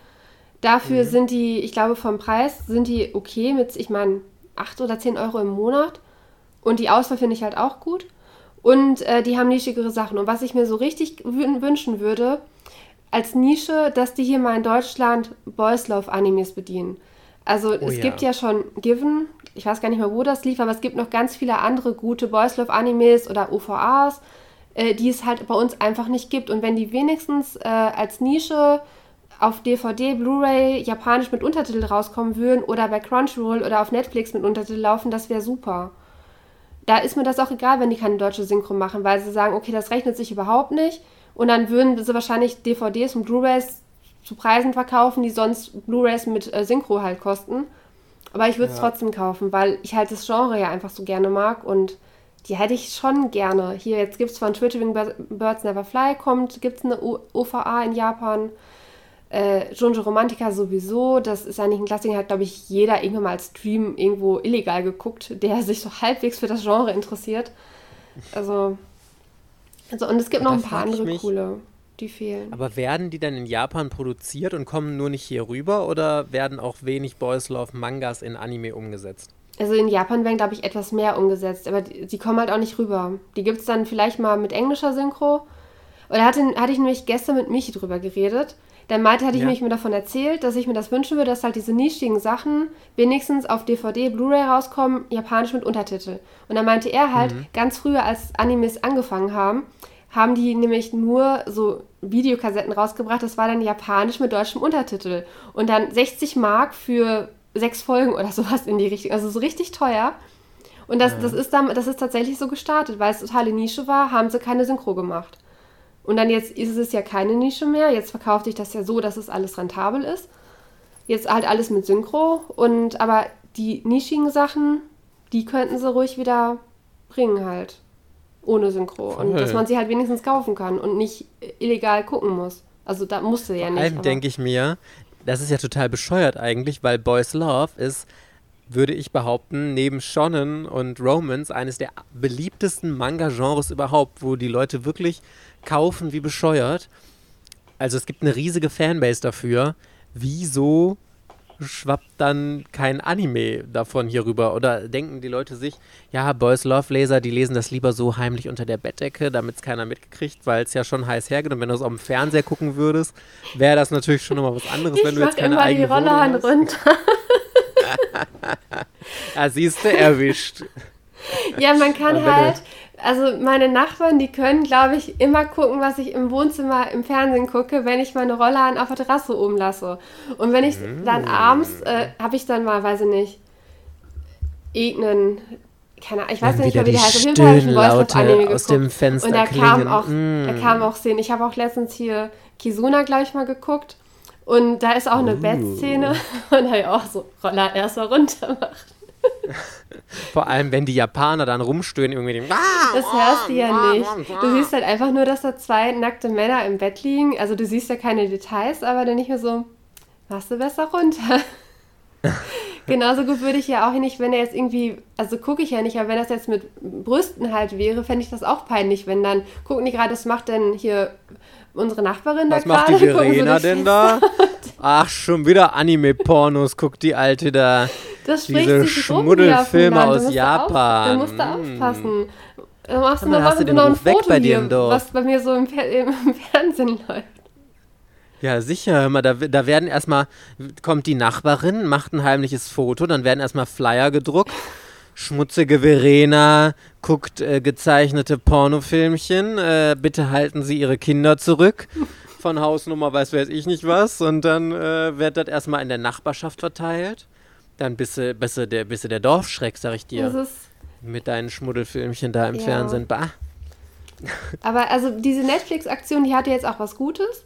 Dafür mhm. sind die, ich glaube, vom Preis sind die okay mit, ich meine, 8 oder 10 Euro im Monat. Und die Auswahl finde ich halt auch gut. Und äh, die haben nischigere Sachen. Und was ich mir so richtig wünschen würde, als Nische, dass die hier mal in Deutschland Boys Love Animes bedienen. Also oh, es ja. gibt ja schon Given, ich weiß gar nicht mehr, wo das lief, aber es gibt noch ganz viele andere gute Boys Love Animes oder OVAs, äh, die es halt bei uns einfach nicht gibt. Und wenn die wenigstens äh, als Nische auf DVD, Blu-ray, japanisch mit Untertitel rauskommen würden oder bei Crunchyroll oder auf Netflix mit Untertitel laufen, das wäre super. Da ist mir das auch egal, wenn die keine deutsche Synchro machen, weil sie sagen, okay, das rechnet sich überhaupt nicht und dann würden sie wahrscheinlich DVDs und Blu-rays zu Preisen verkaufen, die sonst Blu-rays mit äh, Synchro halt kosten. Aber ich würde es ja. trotzdem kaufen, weil ich halt das Genre ja einfach so gerne mag und die hätte ich schon gerne. Hier, jetzt gibt es von Twittering Birds Never Fly, kommt, gibt es eine OVA in Japan. Äh, Junjo Romantica sowieso, das ist eigentlich ein Klassiker, hat glaube ich jeder irgendwann mal als Stream irgendwo illegal geguckt, der sich so halbwegs für das Genre interessiert. Also also, und es gibt noch ein paar andere mich, coole, die fehlen. Aber werden die dann in Japan produziert und kommen nur nicht hier rüber oder werden auch wenig Boys Love Mangas in Anime umgesetzt? Also in Japan werden, glaube ich, etwas mehr umgesetzt, aber die, die kommen halt auch nicht rüber. Die gibt es dann vielleicht mal mit englischer Synchro. Oder hatte, hatte ich nämlich gestern mit Michi drüber geredet. Der meinte, hatte ich ja. mir davon erzählt, dass ich mir das wünschen würde, dass halt diese nischigen Sachen wenigstens auf DVD, Blu-ray rauskommen, japanisch mit Untertitel. Und dann meinte er halt, mhm. ganz früher, als Animes angefangen haben, haben die nämlich nur so Videokassetten rausgebracht. Das war dann japanisch mit deutschem Untertitel. Und dann 60 Mark für sechs Folgen oder sowas in die Richtung. Also so richtig teuer. Und das, ja. das, ist dann, das ist tatsächlich so gestartet, weil es totale Nische war, haben sie keine Synchro gemacht. Und dann jetzt ist es ja keine Nische mehr. Jetzt verkauft sich das ja so, dass es alles rentabel ist. Jetzt halt alles mit Synchro. Und aber die nischigen Sachen, die könnten sie ruhig wieder bringen halt. Ohne Synchro. Voll. Und dass man sie halt wenigstens kaufen kann und nicht illegal gucken muss. Also da musste ja nicht. Vor allem denke ich mir, das ist ja total bescheuert eigentlich, weil Boys Love ist würde ich behaupten, neben Shonen und Romance eines der beliebtesten Manga-Genres überhaupt, wo die Leute wirklich kaufen wie bescheuert. Also es gibt eine riesige Fanbase dafür. Wieso schwappt dann kein Anime davon hier rüber? Oder denken die Leute sich, ja, Boys Love Laser, die lesen das lieber so heimlich unter der Bettdecke, damit es keiner mitkriegt, weil es ja schon heiß hergeht. Und wenn du es auf dem Fernseher gucken würdest, wäre das natürlich schon nochmal was anderes, ich wenn du jetzt keine immer eigene die Rollladen runter. ja, siehst du, erwischt. Ja, man kann halt, also meine Nachbarn, die können, glaube ich, immer gucken, was ich im Wohnzimmer im Fernsehen gucke, wenn ich meine Rollladen auf der Terrasse oben lasse. Und wenn ich mm. dann abends, äh, habe ich dann mal, weiß ich nicht, irgendeinen keine Ahnung, ich weiß nicht mehr, wie der heißt. Auf jeden Fall habe ich einen Voice Anime geguckt. aus dem Fenster Und da kam auch, mm. da kam auch Szenen. Ich habe auch letztens hier Kizuna, glaube ich, mal geguckt. Und da ist auch eine uh. Bettszene. Und da habe ich auch so Roller erstmal runter machen. Vor allem, wenn die Japaner dann rumstöhnen, irgendwie. Das hörst du ja nicht. Du siehst halt einfach nur, dass da zwei nackte Männer im Bett liegen. Also du siehst ja keine Details, aber dann nicht mehr so, machst du besser runter. Genauso gut würde ich ja auch nicht, wenn er jetzt irgendwie, also gucke ich ja nicht, aber wenn das jetzt mit Brüsten halt wäre, fände ich das auch peinlich, wenn dann, gucken die gerade, was macht denn hier unsere Nachbarin was da gerade? Was macht die Verena denn da? Ach, schon wieder Anime-Pornos, guckt die Alte da. Das Diese Schmuddelfilme aus Japan. Da musst du aufpassen. Da machst du dann noch, hast du den noch ein Ruf weg Foto bei dir im Dorf. was bei mir so im, im Fernsehen läuft. Ja, sicher. Hör mal, da, da werden erstmal, kommt die Nachbarin, macht ein heimliches Foto, dann werden erstmal Flyer gedruckt. Schmutzige Verena guckt äh, gezeichnete Pornofilmchen. Äh, bitte halten Sie Ihre Kinder zurück. Von Hausnummer weiß weiß ich nicht was. Und dann äh, wird das erstmal in der Nachbarschaft verteilt. Dann bist du, bist du, der, bist du der Dorfschreck, sag ich dir. Mit deinen Schmuddelfilmchen da im Ja. Fernsehen. Bah. Aber also diese Netflix-Aktion, die hatte jetzt auch was Gutes.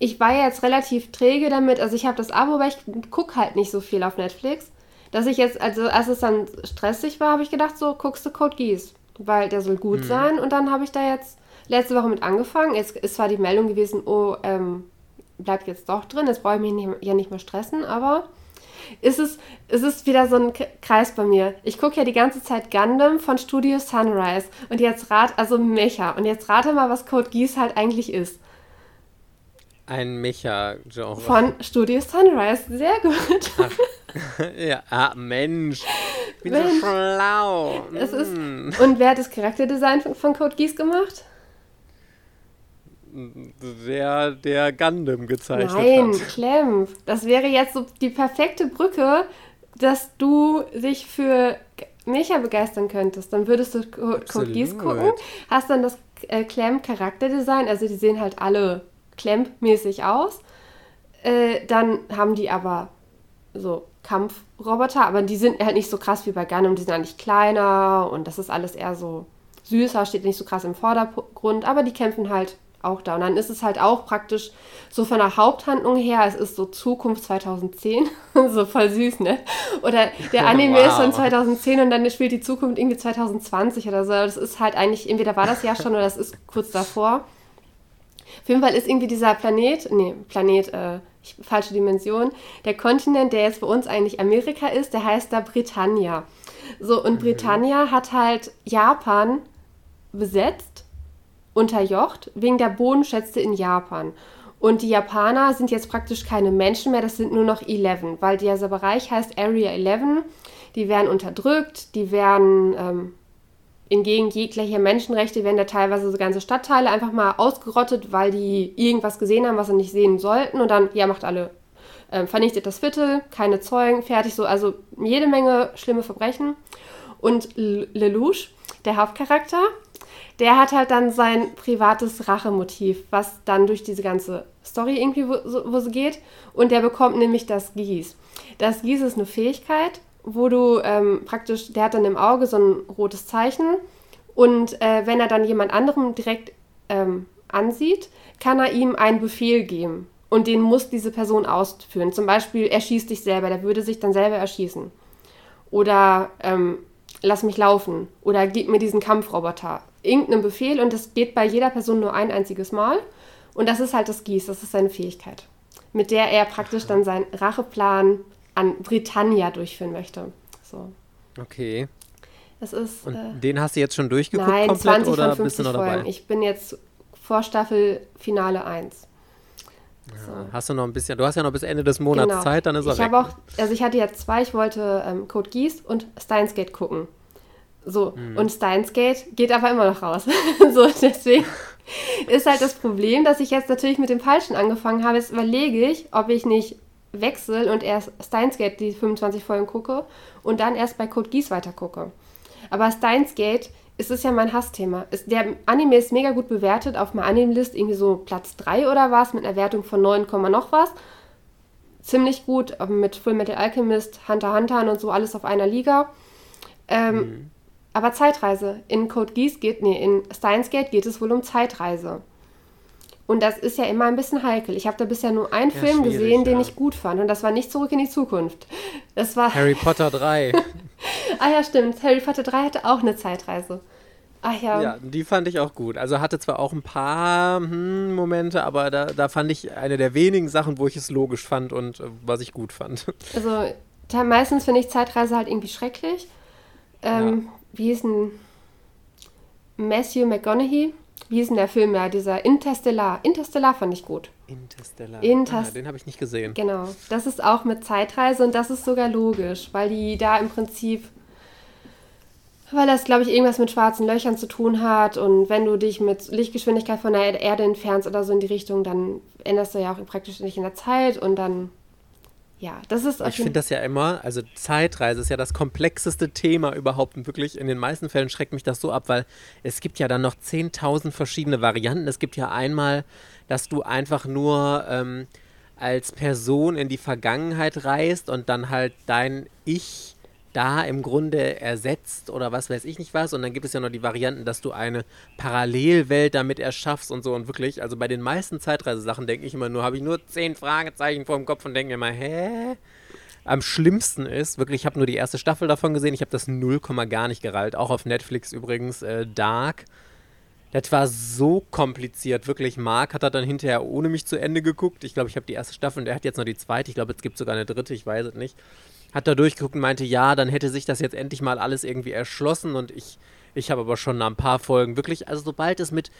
Ich war ja jetzt relativ träge damit, also ich habe das Abo, aber ich gucke halt nicht so viel auf Netflix. Dass ich jetzt, also als es dann stressig war, habe ich gedacht, so guckst du Code Geass, weil der soll gut sein. Und dann habe ich da jetzt letzte Woche mit angefangen. Jetzt ist zwar die Meldung gewesen, oh, ähm, bleibt jetzt doch drin, jetzt brauche ich mich nicht, ja nicht mehr stressen, aber ist es, ist es wieder so ein Kreis bei mir. Ich gucke ja die ganze Zeit Gundam von Studio Sunrise und jetzt rat, also Mecha. Und jetzt rate mal, was Code Geass halt eigentlich ist. Ein Mecha-Genre. Von Studio Sunrise. Sehr gut. ja, ah, Mensch. Ich bin Mensch. so schlau. Es ist, Mm. und wer hat das Charakterdesign von, von Code Geass gemacht? Der, der Gundam gezeichnet Nein, hat. Clem. Das wäre jetzt so die perfekte Brücke, dass du dich für Mecha begeistern könntest. Dann würdest du Co- Code Geass gucken, hast dann das äh, Clem Charakterdesign, also die sehen halt alle Clem-mäßig aus. Äh, dann haben die aber so Kampfroboter, aber die sind halt nicht so krass wie bei Gundam, die sind eigentlich kleiner und das ist alles eher so süßer, steht nicht so krass im Vordergrund, aber die kämpfen halt auch da. Und dann ist es halt auch praktisch so von der Haupthandlung her, es ist so Zukunft 2010, so voll süß, ne? Oder der Anime ist von Wow. 2010 und dann spielt die Zukunft irgendwie 2020 oder so. Das ist halt eigentlich, entweder war das Jahr schon oder das ist kurz davor. Auf jeden Fall ist irgendwie dieser Planet, nee, Planet, äh, ich, falsche Dimension, der Kontinent, der jetzt bei uns eigentlich Amerika ist, der heißt da Britannia. So, und Britannia hat halt Japan besetzt, unterjocht, wegen der Bodenschätze in Japan. Und die Japaner sind jetzt praktisch keine Menschen mehr, das sind nur noch 11, weil dieser Bereich heißt Area 11. Die werden unterdrückt, die werden ähm, entgegen jeglicher Menschenrechte werden da teilweise so ganze Stadtteile einfach mal ausgerottet, weil die irgendwas gesehen haben, was sie nicht sehen sollten. Und dann, ja, macht alle, ähm, vernichtet das Viertel, keine Zeugen, fertig so. Also jede Menge schlimme Verbrechen. Und Lelouch, der Hauptcharakter, der hat halt dann sein privates Rachemotiv, was dann durch diese ganze Story irgendwie wo, wo sie geht. Und der bekommt nämlich das Gieß. Das Gieß ist eine Fähigkeit, wo du ähm, praktisch, der hat dann im Auge so ein rotes Zeichen. Und äh, wenn er dann jemand anderem direkt ähm, ansieht, kann er ihm einen Befehl geben. Und den muss diese Person ausführen. Zum Beispiel, erschieß dich selber, der würde sich dann selber erschießen. Oder ähm, lass mich laufen. Oder gib mir diesen Kampfroboter. Irgendeinen Befehl und das geht bei jeder Person nur ein einziges Mal. Und das ist halt das Gieß, das ist seine Fähigkeit. Mit der er praktisch dann seinen Racheplan an Britannia durchführen möchte. So. Okay. Es ist. Und äh, den hast du jetzt schon durchgeguckt nein, komplett 20 oder von 50 bist du noch dabei? Folgen. Ich bin jetzt vor Staffel Finale 1. So. Hast du noch ein bisschen, du hast ja noch bis Ende des Monats genau. Zeit, dann ist er Ich habe auch, also ich hatte jetzt zwei, ich wollte ähm, Code Geass und Steins Gate gucken. So, hm. und Steins Gate geht aber immer noch raus. so, deswegen ist halt das Problem, dass ich jetzt natürlich mit dem Falschen angefangen habe. Jetzt überlege ich, ob ich nicht wechsle und erst Steins Gate die 25 Folgen gucke und dann erst bei Code Geass weiter gucke. Aber Steins Gate es ist ja mein Hassthema. Ist, der Anime ist mega gut bewertet auf meiner Anime-List, irgendwie so Platz 3 oder was, mit einer Wertung von 9, noch was. Ziemlich gut, mit Full Metal Alchemist, Hunter Hunter und so, alles auf einer Liga. Ähm, mhm. Aber Zeitreise. In Code Geass geht, nee, in Steins Gate geht es wohl um Zeitreise. Und das ist ja immer ein bisschen heikel. Ich habe da bisher nur einen ja, Film gesehen, den ich gut fand. Und das war nicht Zurück in die Zukunft. Das war Harry Potter 3. ah ja, stimmt. Harry Potter 3 hatte auch eine Zeitreise. Ach ja. Ja, die fand ich auch gut. Also hatte zwar auch ein paar hm, Momente, aber da, da fand ich eine der wenigen Sachen, wo ich es logisch fand und äh, was ich gut fand. Also meistens finde ich Zeitreise halt irgendwie schrecklich. Ähm, ja. Wie hieß denn Matthew McConaughey? Wie hieß denn der Film ja? Dieser Interstellar. Interstellar fand ich gut. Interstellar. Interst ah, den habe ich nicht gesehen. Genau. Das ist auch mit Zeitreise und das ist sogar logisch, weil die da im Prinzip weil das, glaube ich, irgendwas mit schwarzen Löchern zu tun hat. Und wenn du dich mit Lichtgeschwindigkeit von der Erde entfernst oder so in die Richtung, dann änderst du ja auch praktisch nicht in der Zeit und dann. Ja, das ist. Ich finde das ja immer, also Zeitreise ist ja das komplexeste Thema überhaupt. Und wirklich in den meisten Fällen schreckt mich das so ab, weil es gibt ja dann noch 10.000 verschiedene Varianten. Es gibt ja einmal dass du einfach nur ähm, als Person in die Vergangenheit reist und dann halt dein Ich da im Grunde ersetzt oder was weiß ich nicht was. Und dann gibt es ja noch die Varianten, dass du eine Parallelwelt damit erschaffst und so. Und wirklich, also bei den meisten Zeitreisesachen denke ich immer nur, habe ich nur zehn Fragezeichen vor dem Kopf und denke immer, hä? Am schlimmsten ist, wirklich, ich habe nur die erste Staffel davon gesehen, ich habe das 0, gar nicht gerallt. Auch auf Netflix übrigens, äh, Dark. Das war so kompliziert, wirklich. Marc hat er dann hinterher ohne mich zu Ende geguckt. Ich glaube, ich habe die erste Staffel und er hat jetzt noch die zweite. Ich glaube, es gibt sogar eine dritte, ich weiß es nicht. Hat da durchgeguckt und meinte, ja, dann hätte sich das jetzt endlich mal alles irgendwie erschlossen und ich, ich habe aber schon nach ein paar Folgen wirklich, also sobald es mit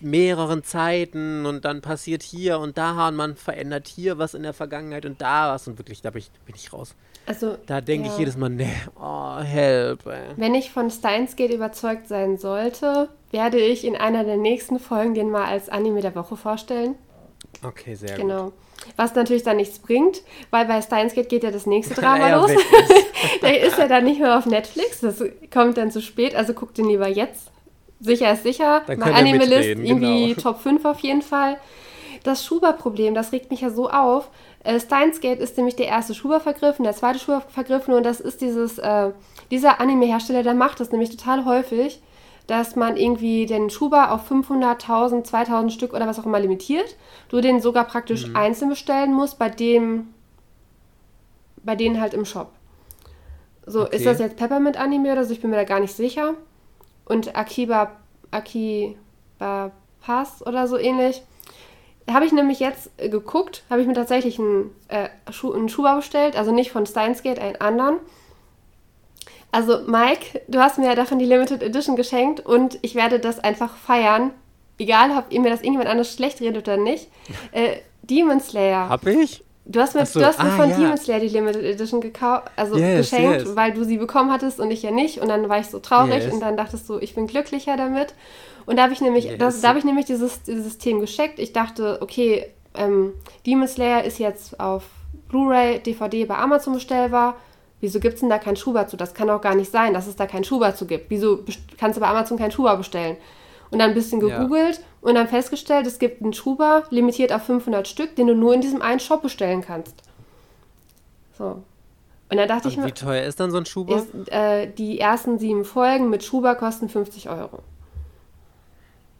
mehreren Zeiten und dann passiert hier und da und man verändert hier was in der Vergangenheit und da was und wirklich, da bin ich, bin ich raus. Also, da denke ja. ich jedes Mal, nee, oh, help. Ey. Wenn ich von Steins Gate überzeugt sein sollte, werde ich in einer der nächsten Folgen den mal als Anime der Woche vorstellen. Okay, sehr genau. gut. Genau. Was natürlich dann nichts bringt, weil bei Steins Gate geht ja das nächste Drama ja, los. der ist ja dann nicht mehr auf Netflix, das kommt dann zu spät, also guckt ihn lieber jetzt. Sicher ist sicher. Dann Mein Anime-List irgendwie genau. Top 5 auf jeden Fall. Das Schuber-Problem, das regt mich ja so auf. Äh, Steins Gate ist nämlich der erste Schuber-Vergriffen, der zweite Schuber-Vergriffen und das ist dieses, äh, dieser Anime-Hersteller, der macht das nämlich total häufig, dass man irgendwie den Schuber auf 500.000, 2000 Stück oder was auch immer limitiert. Du den sogar praktisch mhm. einzeln bestellen musst, bei dem, bei denen halt im Shop. So, okay. ist das jetzt Peppermint Anime oder so? Ich bin mir da gar nicht sicher. Und Akiba, Akiba Pass oder so ähnlich habe ich nämlich jetzt geguckt, habe ich mir tatsächlich einen, äh, Schuh, einen Schuhbau bestellt, also nicht von Steinsgate, einen anderen. Also Mike, du hast mir ja davon die Limited Edition geschenkt und ich werde das einfach feiern, egal ob mir das irgendjemand anders schlecht redet oder nicht. Äh, Demon Slayer. Hab ich? Du hast mir, so. du hast mir ah, von ja. Demon Slayer die Limited Edition gekauft, also yes, geschenkt, yes. weil du sie bekommen hattest und ich ja nicht. Und dann war ich so traurig yes. und dann dachtest du, ich bin glücklicher damit. Und da habe ich nämlich, das, da habe ich nämlich dieses, dieses System gescheckt. Ich dachte, okay, ähm, Demon Slayer ist jetzt auf Blu-ray, DVD bei Amazon bestellbar. Wieso gibt es denn da keinen Schuber zu? Das kann auch gar nicht sein, dass es da keinen Schuber zu gibt. Wieso kannst du bei Amazon keinen Schuber bestellen? Und dann ein bisschen gegoogelt ja. und dann festgestellt, es gibt einen Schuber limitiert auf 500 Stück, den du nur in diesem einen Shop bestellen kannst. So. Und dann dachte und ich mir. Wie teuer ist dann so ein Schuber? Ist, äh, die ersten sieben Folgen mit Schuber kosten 50 Euro.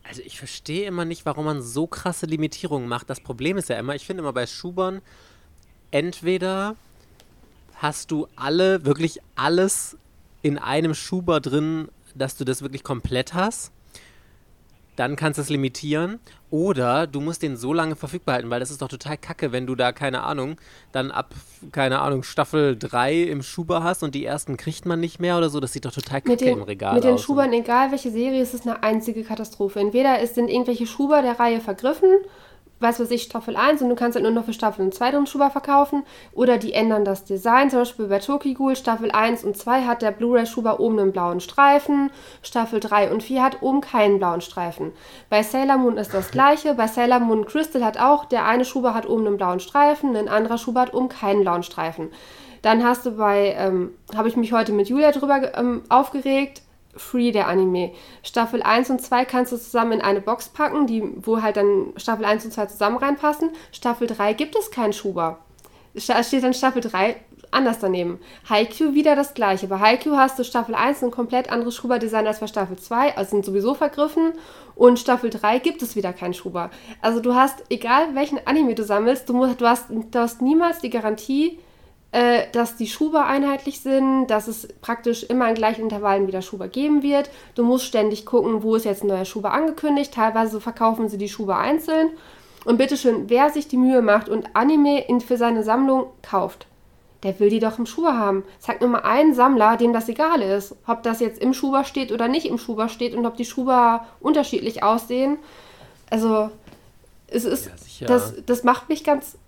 Also ich verstehe immer nicht, warum man so krasse Limitierungen macht. Das Problem ist ja immer, ich finde immer bei Schubern, entweder hast du alle, wirklich alles in einem Schuber drin, dass du das wirklich komplett hast dann kannst du es limitieren. Oder du musst den so lange verfügbar halten, weil das ist doch total kacke, wenn du da, keine Ahnung, dann ab, keine Ahnung, Staffel 3 im Schuber hast und die ersten kriegt man nicht mehr oder so. Das sieht doch total kacke den, im Regal mit aus. Mit den Schubern, egal welche Serie, ist es eine einzige Katastrophe. Entweder sind irgendwelche Schuber der Reihe vergriffen was weiß ich, Staffel 1 und du kannst halt nur noch für Staffel 2 drin Schuber verkaufen. Oder die ändern das Design. Zum Beispiel bei Tokigul Staffel 1 und 2 hat der Blu-ray-Schuber oben einen blauen Streifen. Staffel 3 und 4 hat oben keinen blauen Streifen. Bei Sailor Moon ist das gleiche. Bei Sailor Moon Crystal hat auch, der eine Schuber hat oben einen blauen Streifen, ein anderer Schuber hat oben keinen blauen Streifen. Dann hast du bei, ähm, habe ich mich heute mit Julia drüber ähm, aufgeregt, Free, der Anime. Staffel 1 und 2 kannst du zusammen in eine Box packen, die, wo halt dann Staffel 1 und 2 zusammen reinpassen. Staffel 3 gibt es keinen Schuber. Es steht dann Staffel 3 anders daneben. Haikyuu wieder das gleiche. Bei Haikyuu hast du Staffel 1 ein komplett anderes Schuberdesign als bei Staffel 2, also sind sowieso vergriffen. Und Staffel 3 gibt es wieder keinen Schuber. Also du hast, egal welchen Anime du sammelst, du, musst, du, hast, du hast niemals die Garantie, äh, dass die Schuber einheitlich sind, dass es praktisch immer in gleichen Intervallen wieder Schuber geben wird. Du musst ständig gucken, wo ist jetzt ein neuer Schuber angekündigt. Teilweise verkaufen sie die Schuber einzeln. Und bitteschön, wer sich die Mühe macht und Anime in, für seine Sammlung kauft, der will die doch im Schuber haben. Zeig nur mal einen Sammler, dem das egal ist, ob das jetzt im Schuber steht oder nicht im Schuber steht und ob die Schuber unterschiedlich aussehen. Also, es ist, ja, das, das macht mich ganz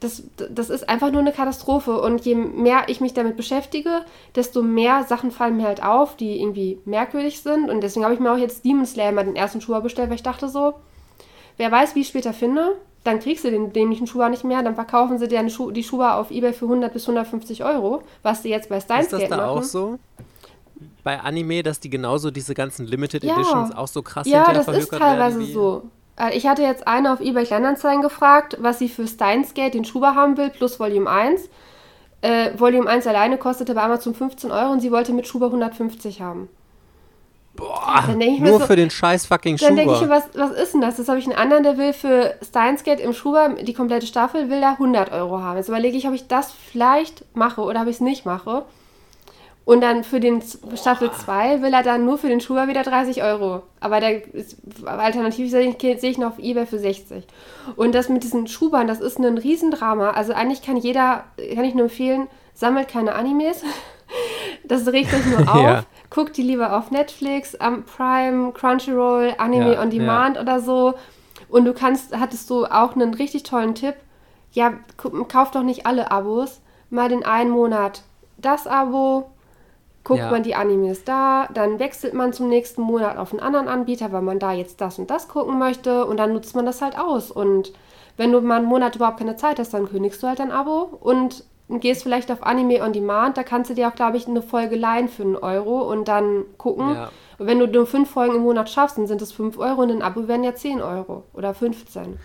das, das ist einfach nur eine Katastrophe. Und je mehr ich mich damit beschäftige, desto mehr Sachen fallen mir halt auf, die irgendwie merkwürdig sind. Und deswegen habe ich mir auch jetzt Demon Slayer mal den ersten Schuber bestellt, weil ich dachte so, wer weiß, wie ich später finde, dann kriegst du den dämlichen Schuber nicht mehr, dann verkaufen sie dir Schu die Schuber auf Ebay für 100 bis 150 Euro, was sie jetzt bei Steins Ist das da machen. auch so? Bei Anime, dass die genauso diese ganzen Limited ja. Editions auch so krass Ja, das ist teilweise so. Äh, ich hatte jetzt eine auf eBay Kleinanzeigen gefragt, was sie für Steins Gate den Schuber haben will, plus Volume 1. Äh, Volume 1 alleine kostete bei Amazon 15 Euro und sie wollte mit Schuber 150 haben. Boah, nur so, für den scheiß fucking Schuber. Dann denke ich mir, was, was ist denn das? Das habe ich einen anderen, der will für Steins Gate im Schuber, die komplette Staffel, will er 100 Euro haben. Jetzt überlege ich, ob ich das vielleicht mache oder ob ich es nicht mache. Und dann für den Staffel 2 will er dann nur für den Schuber wieder 30 Euro. Aber der ist, alternativ sehe ich, sehe ich noch auf Ebay für 60. Und das mit diesen Schubern, das ist ein Riesendrama. Also eigentlich kann jeder, kann ich nur empfehlen, sammelt keine Animes. Das regt euch nur auf. ja. Guckt die lieber auf Netflix, am Prime, Crunchyroll, Anime ja, on Demand ja. oder so. Und du kannst, hattest du auch einen richtig tollen Tipp. Ja, kauf doch nicht alle Abos. Mal den einen Monat das Abo, guckt ja. man die Animes da, dann wechselt man zum nächsten Monat auf einen anderen Anbieter, weil man da jetzt das und das gucken möchte und dann nutzt man das halt aus. Und wenn du mal einen Monat überhaupt keine Zeit hast, dann kündigst du halt dein Abo und gehst vielleicht auf Anime on Demand, da kannst du dir auch, glaube ich, eine Folge leihen für einen Euro und dann gucken. Ja. Und wenn du nur fünf Folgen im Monat schaffst, dann sind es fünf Euro und ein Abo wären ja zehn Euro oder 15.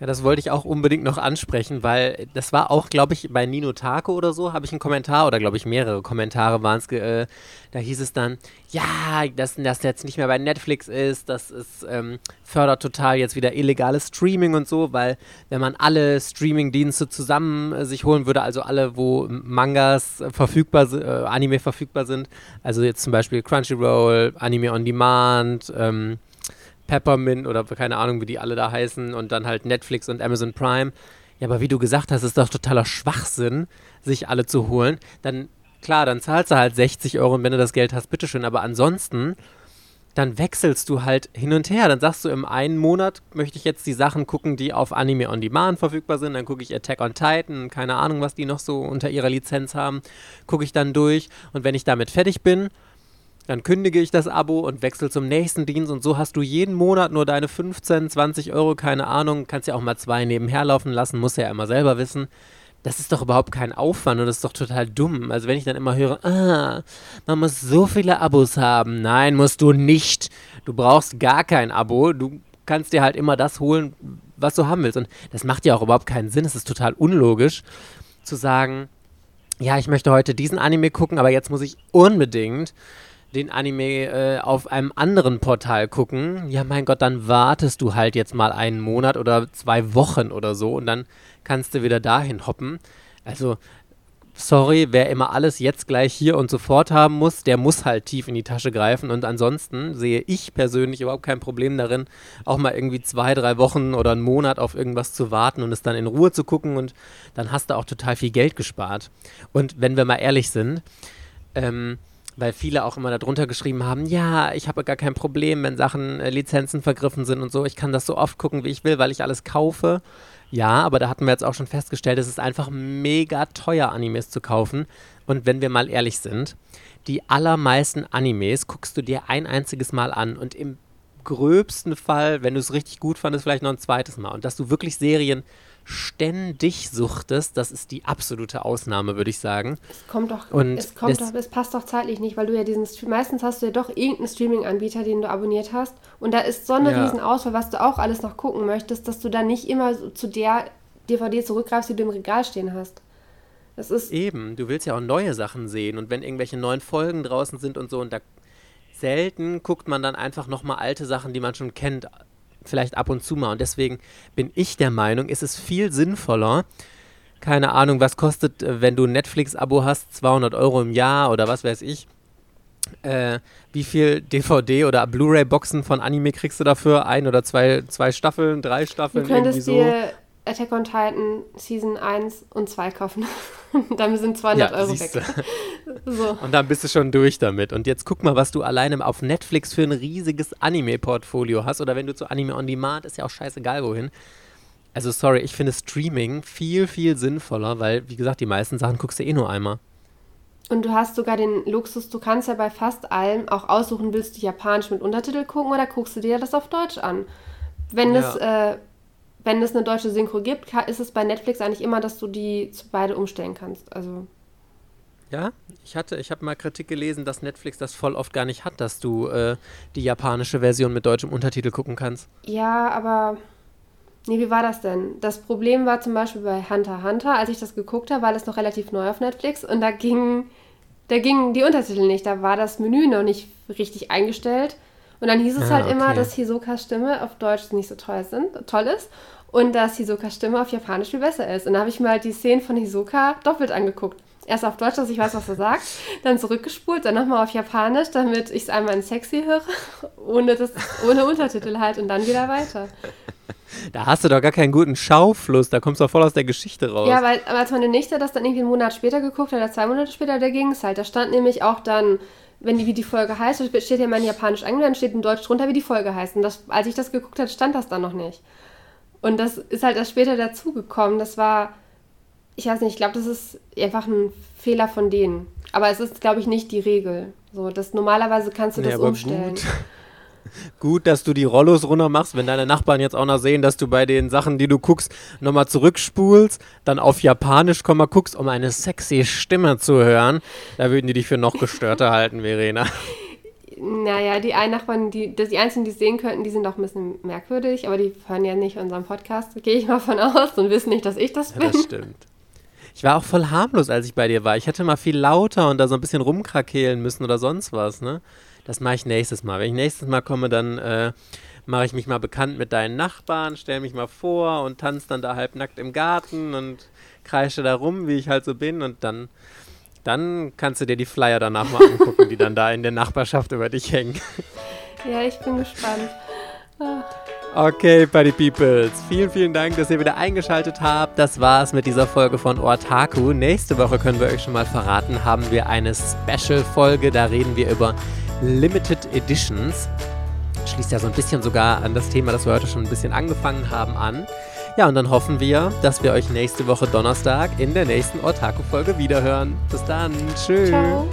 Ja, das wollte ich auch unbedingt noch ansprechen, weil das war auch, glaube ich, bei Nino Taco oder so, habe ich einen Kommentar oder glaube ich mehrere Kommentare waren es, äh, da hieß es dann, ja, dass das jetzt nicht mehr bei Netflix ist, das ist, ähm, fördert total jetzt wieder illegales Streaming und so, weil wenn man alle Streaming-Dienste zusammen äh, sich holen würde, also alle, wo Mangas verfügbar sind, äh, Anime verfügbar sind, also jetzt zum Beispiel Crunchyroll, Anime on Demand, ähm, Peppermint oder keine Ahnung, wie die alle da heißen und dann halt Netflix und Amazon Prime. Ja, aber wie du gesagt hast, ist doch totaler Schwachsinn, sich alle zu holen. Dann, klar, dann zahlst du halt 60 Euro und wenn du das Geld hast, bitteschön. Aber ansonsten, dann wechselst du halt hin und her. Dann sagst du, im einen Monat möchte ich jetzt die Sachen gucken, die auf Anime on Demand verfügbar sind. Dann gucke ich Attack on Titan, keine Ahnung, was die noch so unter ihrer Lizenz haben. Gucke ich dann durch. Und wenn ich damit fertig bin, dann kündige ich das Abo und wechsle zum nächsten Dienst und so hast du jeden Monat nur deine 15, 20 Euro, keine Ahnung, kannst ja auch mal zwei nebenher laufen lassen, musst ja immer selber wissen. Das ist doch überhaupt kein Aufwand und das ist doch total dumm. Also wenn ich dann immer höre, ah, man muss so viele Abos haben. Nein, musst du nicht. Du brauchst gar kein Abo. Du kannst dir halt immer das holen, was du haben willst. Und das macht ja auch überhaupt keinen Sinn. Es ist total unlogisch zu sagen, ja, ich möchte heute diesen Anime gucken, aber jetzt muss ich unbedingt den Anime äh, auf einem anderen Portal gucken, ja mein Gott, dann wartest du halt jetzt mal einen Monat oder zwei Wochen oder so und dann kannst du wieder dahin hoppen. Also sorry, wer immer alles jetzt gleich hier und sofort haben muss, der muss halt tief in die Tasche greifen. Und ansonsten sehe ich persönlich überhaupt kein Problem darin, auch mal irgendwie zwei, drei Wochen oder einen Monat auf irgendwas zu warten und es dann in Ruhe zu gucken. Und dann hast du auch total viel Geld gespart. Und wenn wir mal ehrlich sind, ähm, weil viele auch immer darunter geschrieben haben, ja, ich habe gar kein Problem, wenn Sachen, äh, Lizenzen vergriffen sind und so. Ich kann das so oft gucken, wie ich will, weil ich alles kaufe. Ja, aber da hatten wir jetzt auch schon festgestellt, es ist einfach mega teuer, Animes zu kaufen. Und wenn wir mal ehrlich sind, die allermeisten Animes guckst du dir ein einziges Mal an und im gröbsten Fall, wenn du es richtig gut fandest, vielleicht noch ein zweites Mal. Und dass du wirklich Serien ständig suchtest, das ist die absolute Ausnahme, würde ich sagen. Es kommt doch, und es kommt doch, es passt doch zeitlich nicht, weil du ja diesen, meistens hast du ja doch irgendeinen Streaming-Anbieter, den du abonniert hast und da ist so eine ja. riesen Auswahl, was du auch alles noch gucken möchtest, dass du dann nicht immer so zu der DVD zurückgreifst, die du im Regal stehen hast. Das ist Eben, du willst ja auch neue Sachen sehen und wenn irgendwelche neuen Folgen draußen sind und so und da selten guckt man dann einfach nochmal alte Sachen, die man schon kennt, vielleicht ab und zu mal. Und deswegen bin ich der Meinung, ist es viel sinnvoller, keine Ahnung, was kostet, äh, wenn du ein Netflix-Abo hast, 200 Euro im Jahr oder was weiß ich. Äh, wie viel DVD oder Blu-ray-Boxen von Anime kriegst du dafür? Ein oder zwei, zwei Staffeln, drei Staffeln? Du könntest so? dir Attack on Titan Season 1 und 2 kaufen. dann sind 200 ja, Euro weg. so. Und dann bist du schon durch damit. Und jetzt guck mal, was du alleine auf Netflix für ein riesiges Anime-Portfolio hast. Oder wenn du zu Anime on Demand, ist ja auch scheißegal wohin. Also sorry, ich finde Streaming viel, viel sinnvoller, weil, wie gesagt, die meisten Sachen guckst du eh nur einmal. Und du hast sogar den Luxus, du kannst ja bei fast allem auch aussuchen, willst du Japanisch mit Untertitel gucken oder guckst du dir das auf Deutsch an. Wenn ja. äh, wenn es eine deutsche Synchro gibt, ist es bei Netflix eigentlich immer, dass du die zu beide umstellen kannst. Also ja, ich hatte, ich habe mal Kritik gelesen, dass Netflix das voll oft gar nicht hat, dass du äh, die japanische Version mit deutschem Untertitel gucken kannst. Ja, aber nee, wie war das denn? Das Problem war zum Beispiel bei Hunter Hunter, als ich das geguckt habe, war das noch relativ neu auf Netflix und da ging, da gingen die Untertitel nicht, da war das Menü noch nicht richtig eingestellt. Und dann hieß es ah, halt okay. immer, dass Hisokas Stimme auf Deutsch nicht so toll, sind, toll ist und dass Hisokas Stimme auf Japanisch viel besser ist. Und dann habe ich mir halt die Szenen von Hisoka doppelt angeguckt. Erst auf Deutsch, dass ich weiß, was er sagt, dann zurückgespult, dann nochmal auf Japanisch, damit ich es einmal in sexy höre, ohne, das, ohne Untertitel halt und dann wieder weiter. Da hast du doch gar keinen guten Schaufluss, da kommst du doch voll aus der Geschichte raus. Ja, weil als meine Nichte das dann irgendwie einen Monat später geguckt hat, oder zwei Monate später, da ging es halt. Da stand nämlich auch dann wenn die, wie die Folge heißt, steht ja mal in Japanisch dann steht in Deutsch drunter, wie die Folge heißt. Und das, als ich das geguckt habe, stand das dann noch nicht. Und das ist halt erst später dazugekommen. Das war, ich weiß nicht, ich glaube, das ist einfach ein Fehler von denen. Aber es ist, glaube ich, nicht die Regel. So, das, normalerweise kannst du das ja, umstellen. Gut. Gut, dass du die Rollos runter machst, wenn deine Nachbarn jetzt auch noch sehen, dass du bei den Sachen, die du guckst, nochmal zurückspulst, dann auf Japanisch komm mal guckst, um eine sexy Stimme zu hören. Da würden die dich für noch gestörter halten, Verena. Naja, die einen Nachbarn, die, die einzigen, die es sehen könnten, die sind auch ein bisschen merkwürdig, aber die hören ja nicht unseren Podcast, gehe ich mal von aus und wissen nicht, dass ich das bin. Ja, das stimmt. Ich war auch voll harmlos, als ich bei dir war. Ich hätte mal viel lauter und da so ein bisschen rumkrakehlen müssen oder sonst was, ne? Das mache ich nächstes Mal. Wenn ich nächstes Mal komme, dann äh, mache ich mich mal bekannt mit deinen Nachbarn, stelle mich mal vor und tanze dann da halbnackt im Garten und kreische da rum, wie ich halt so bin und dann, dann kannst du dir die Flyer danach mal angucken, die dann da in der Nachbarschaft über dich hängen. Ja, ich bin gespannt. Ah. Okay, Buddy Peoples. Vielen, vielen Dank, dass ihr wieder eingeschaltet habt. Das war's mit dieser Folge von Ortaku. Nächste Woche können wir euch schon mal verraten, haben wir eine Special-Folge. Da reden wir über Limited Editions. Schließt ja so ein bisschen sogar an das Thema, das wir heute schon ein bisschen angefangen haben, an. Ja, und dann hoffen wir, dass wir euch nächste Woche Donnerstag in der nächsten Otaku-Folge wiederhören. Bis dann. Tschüss. Ciao.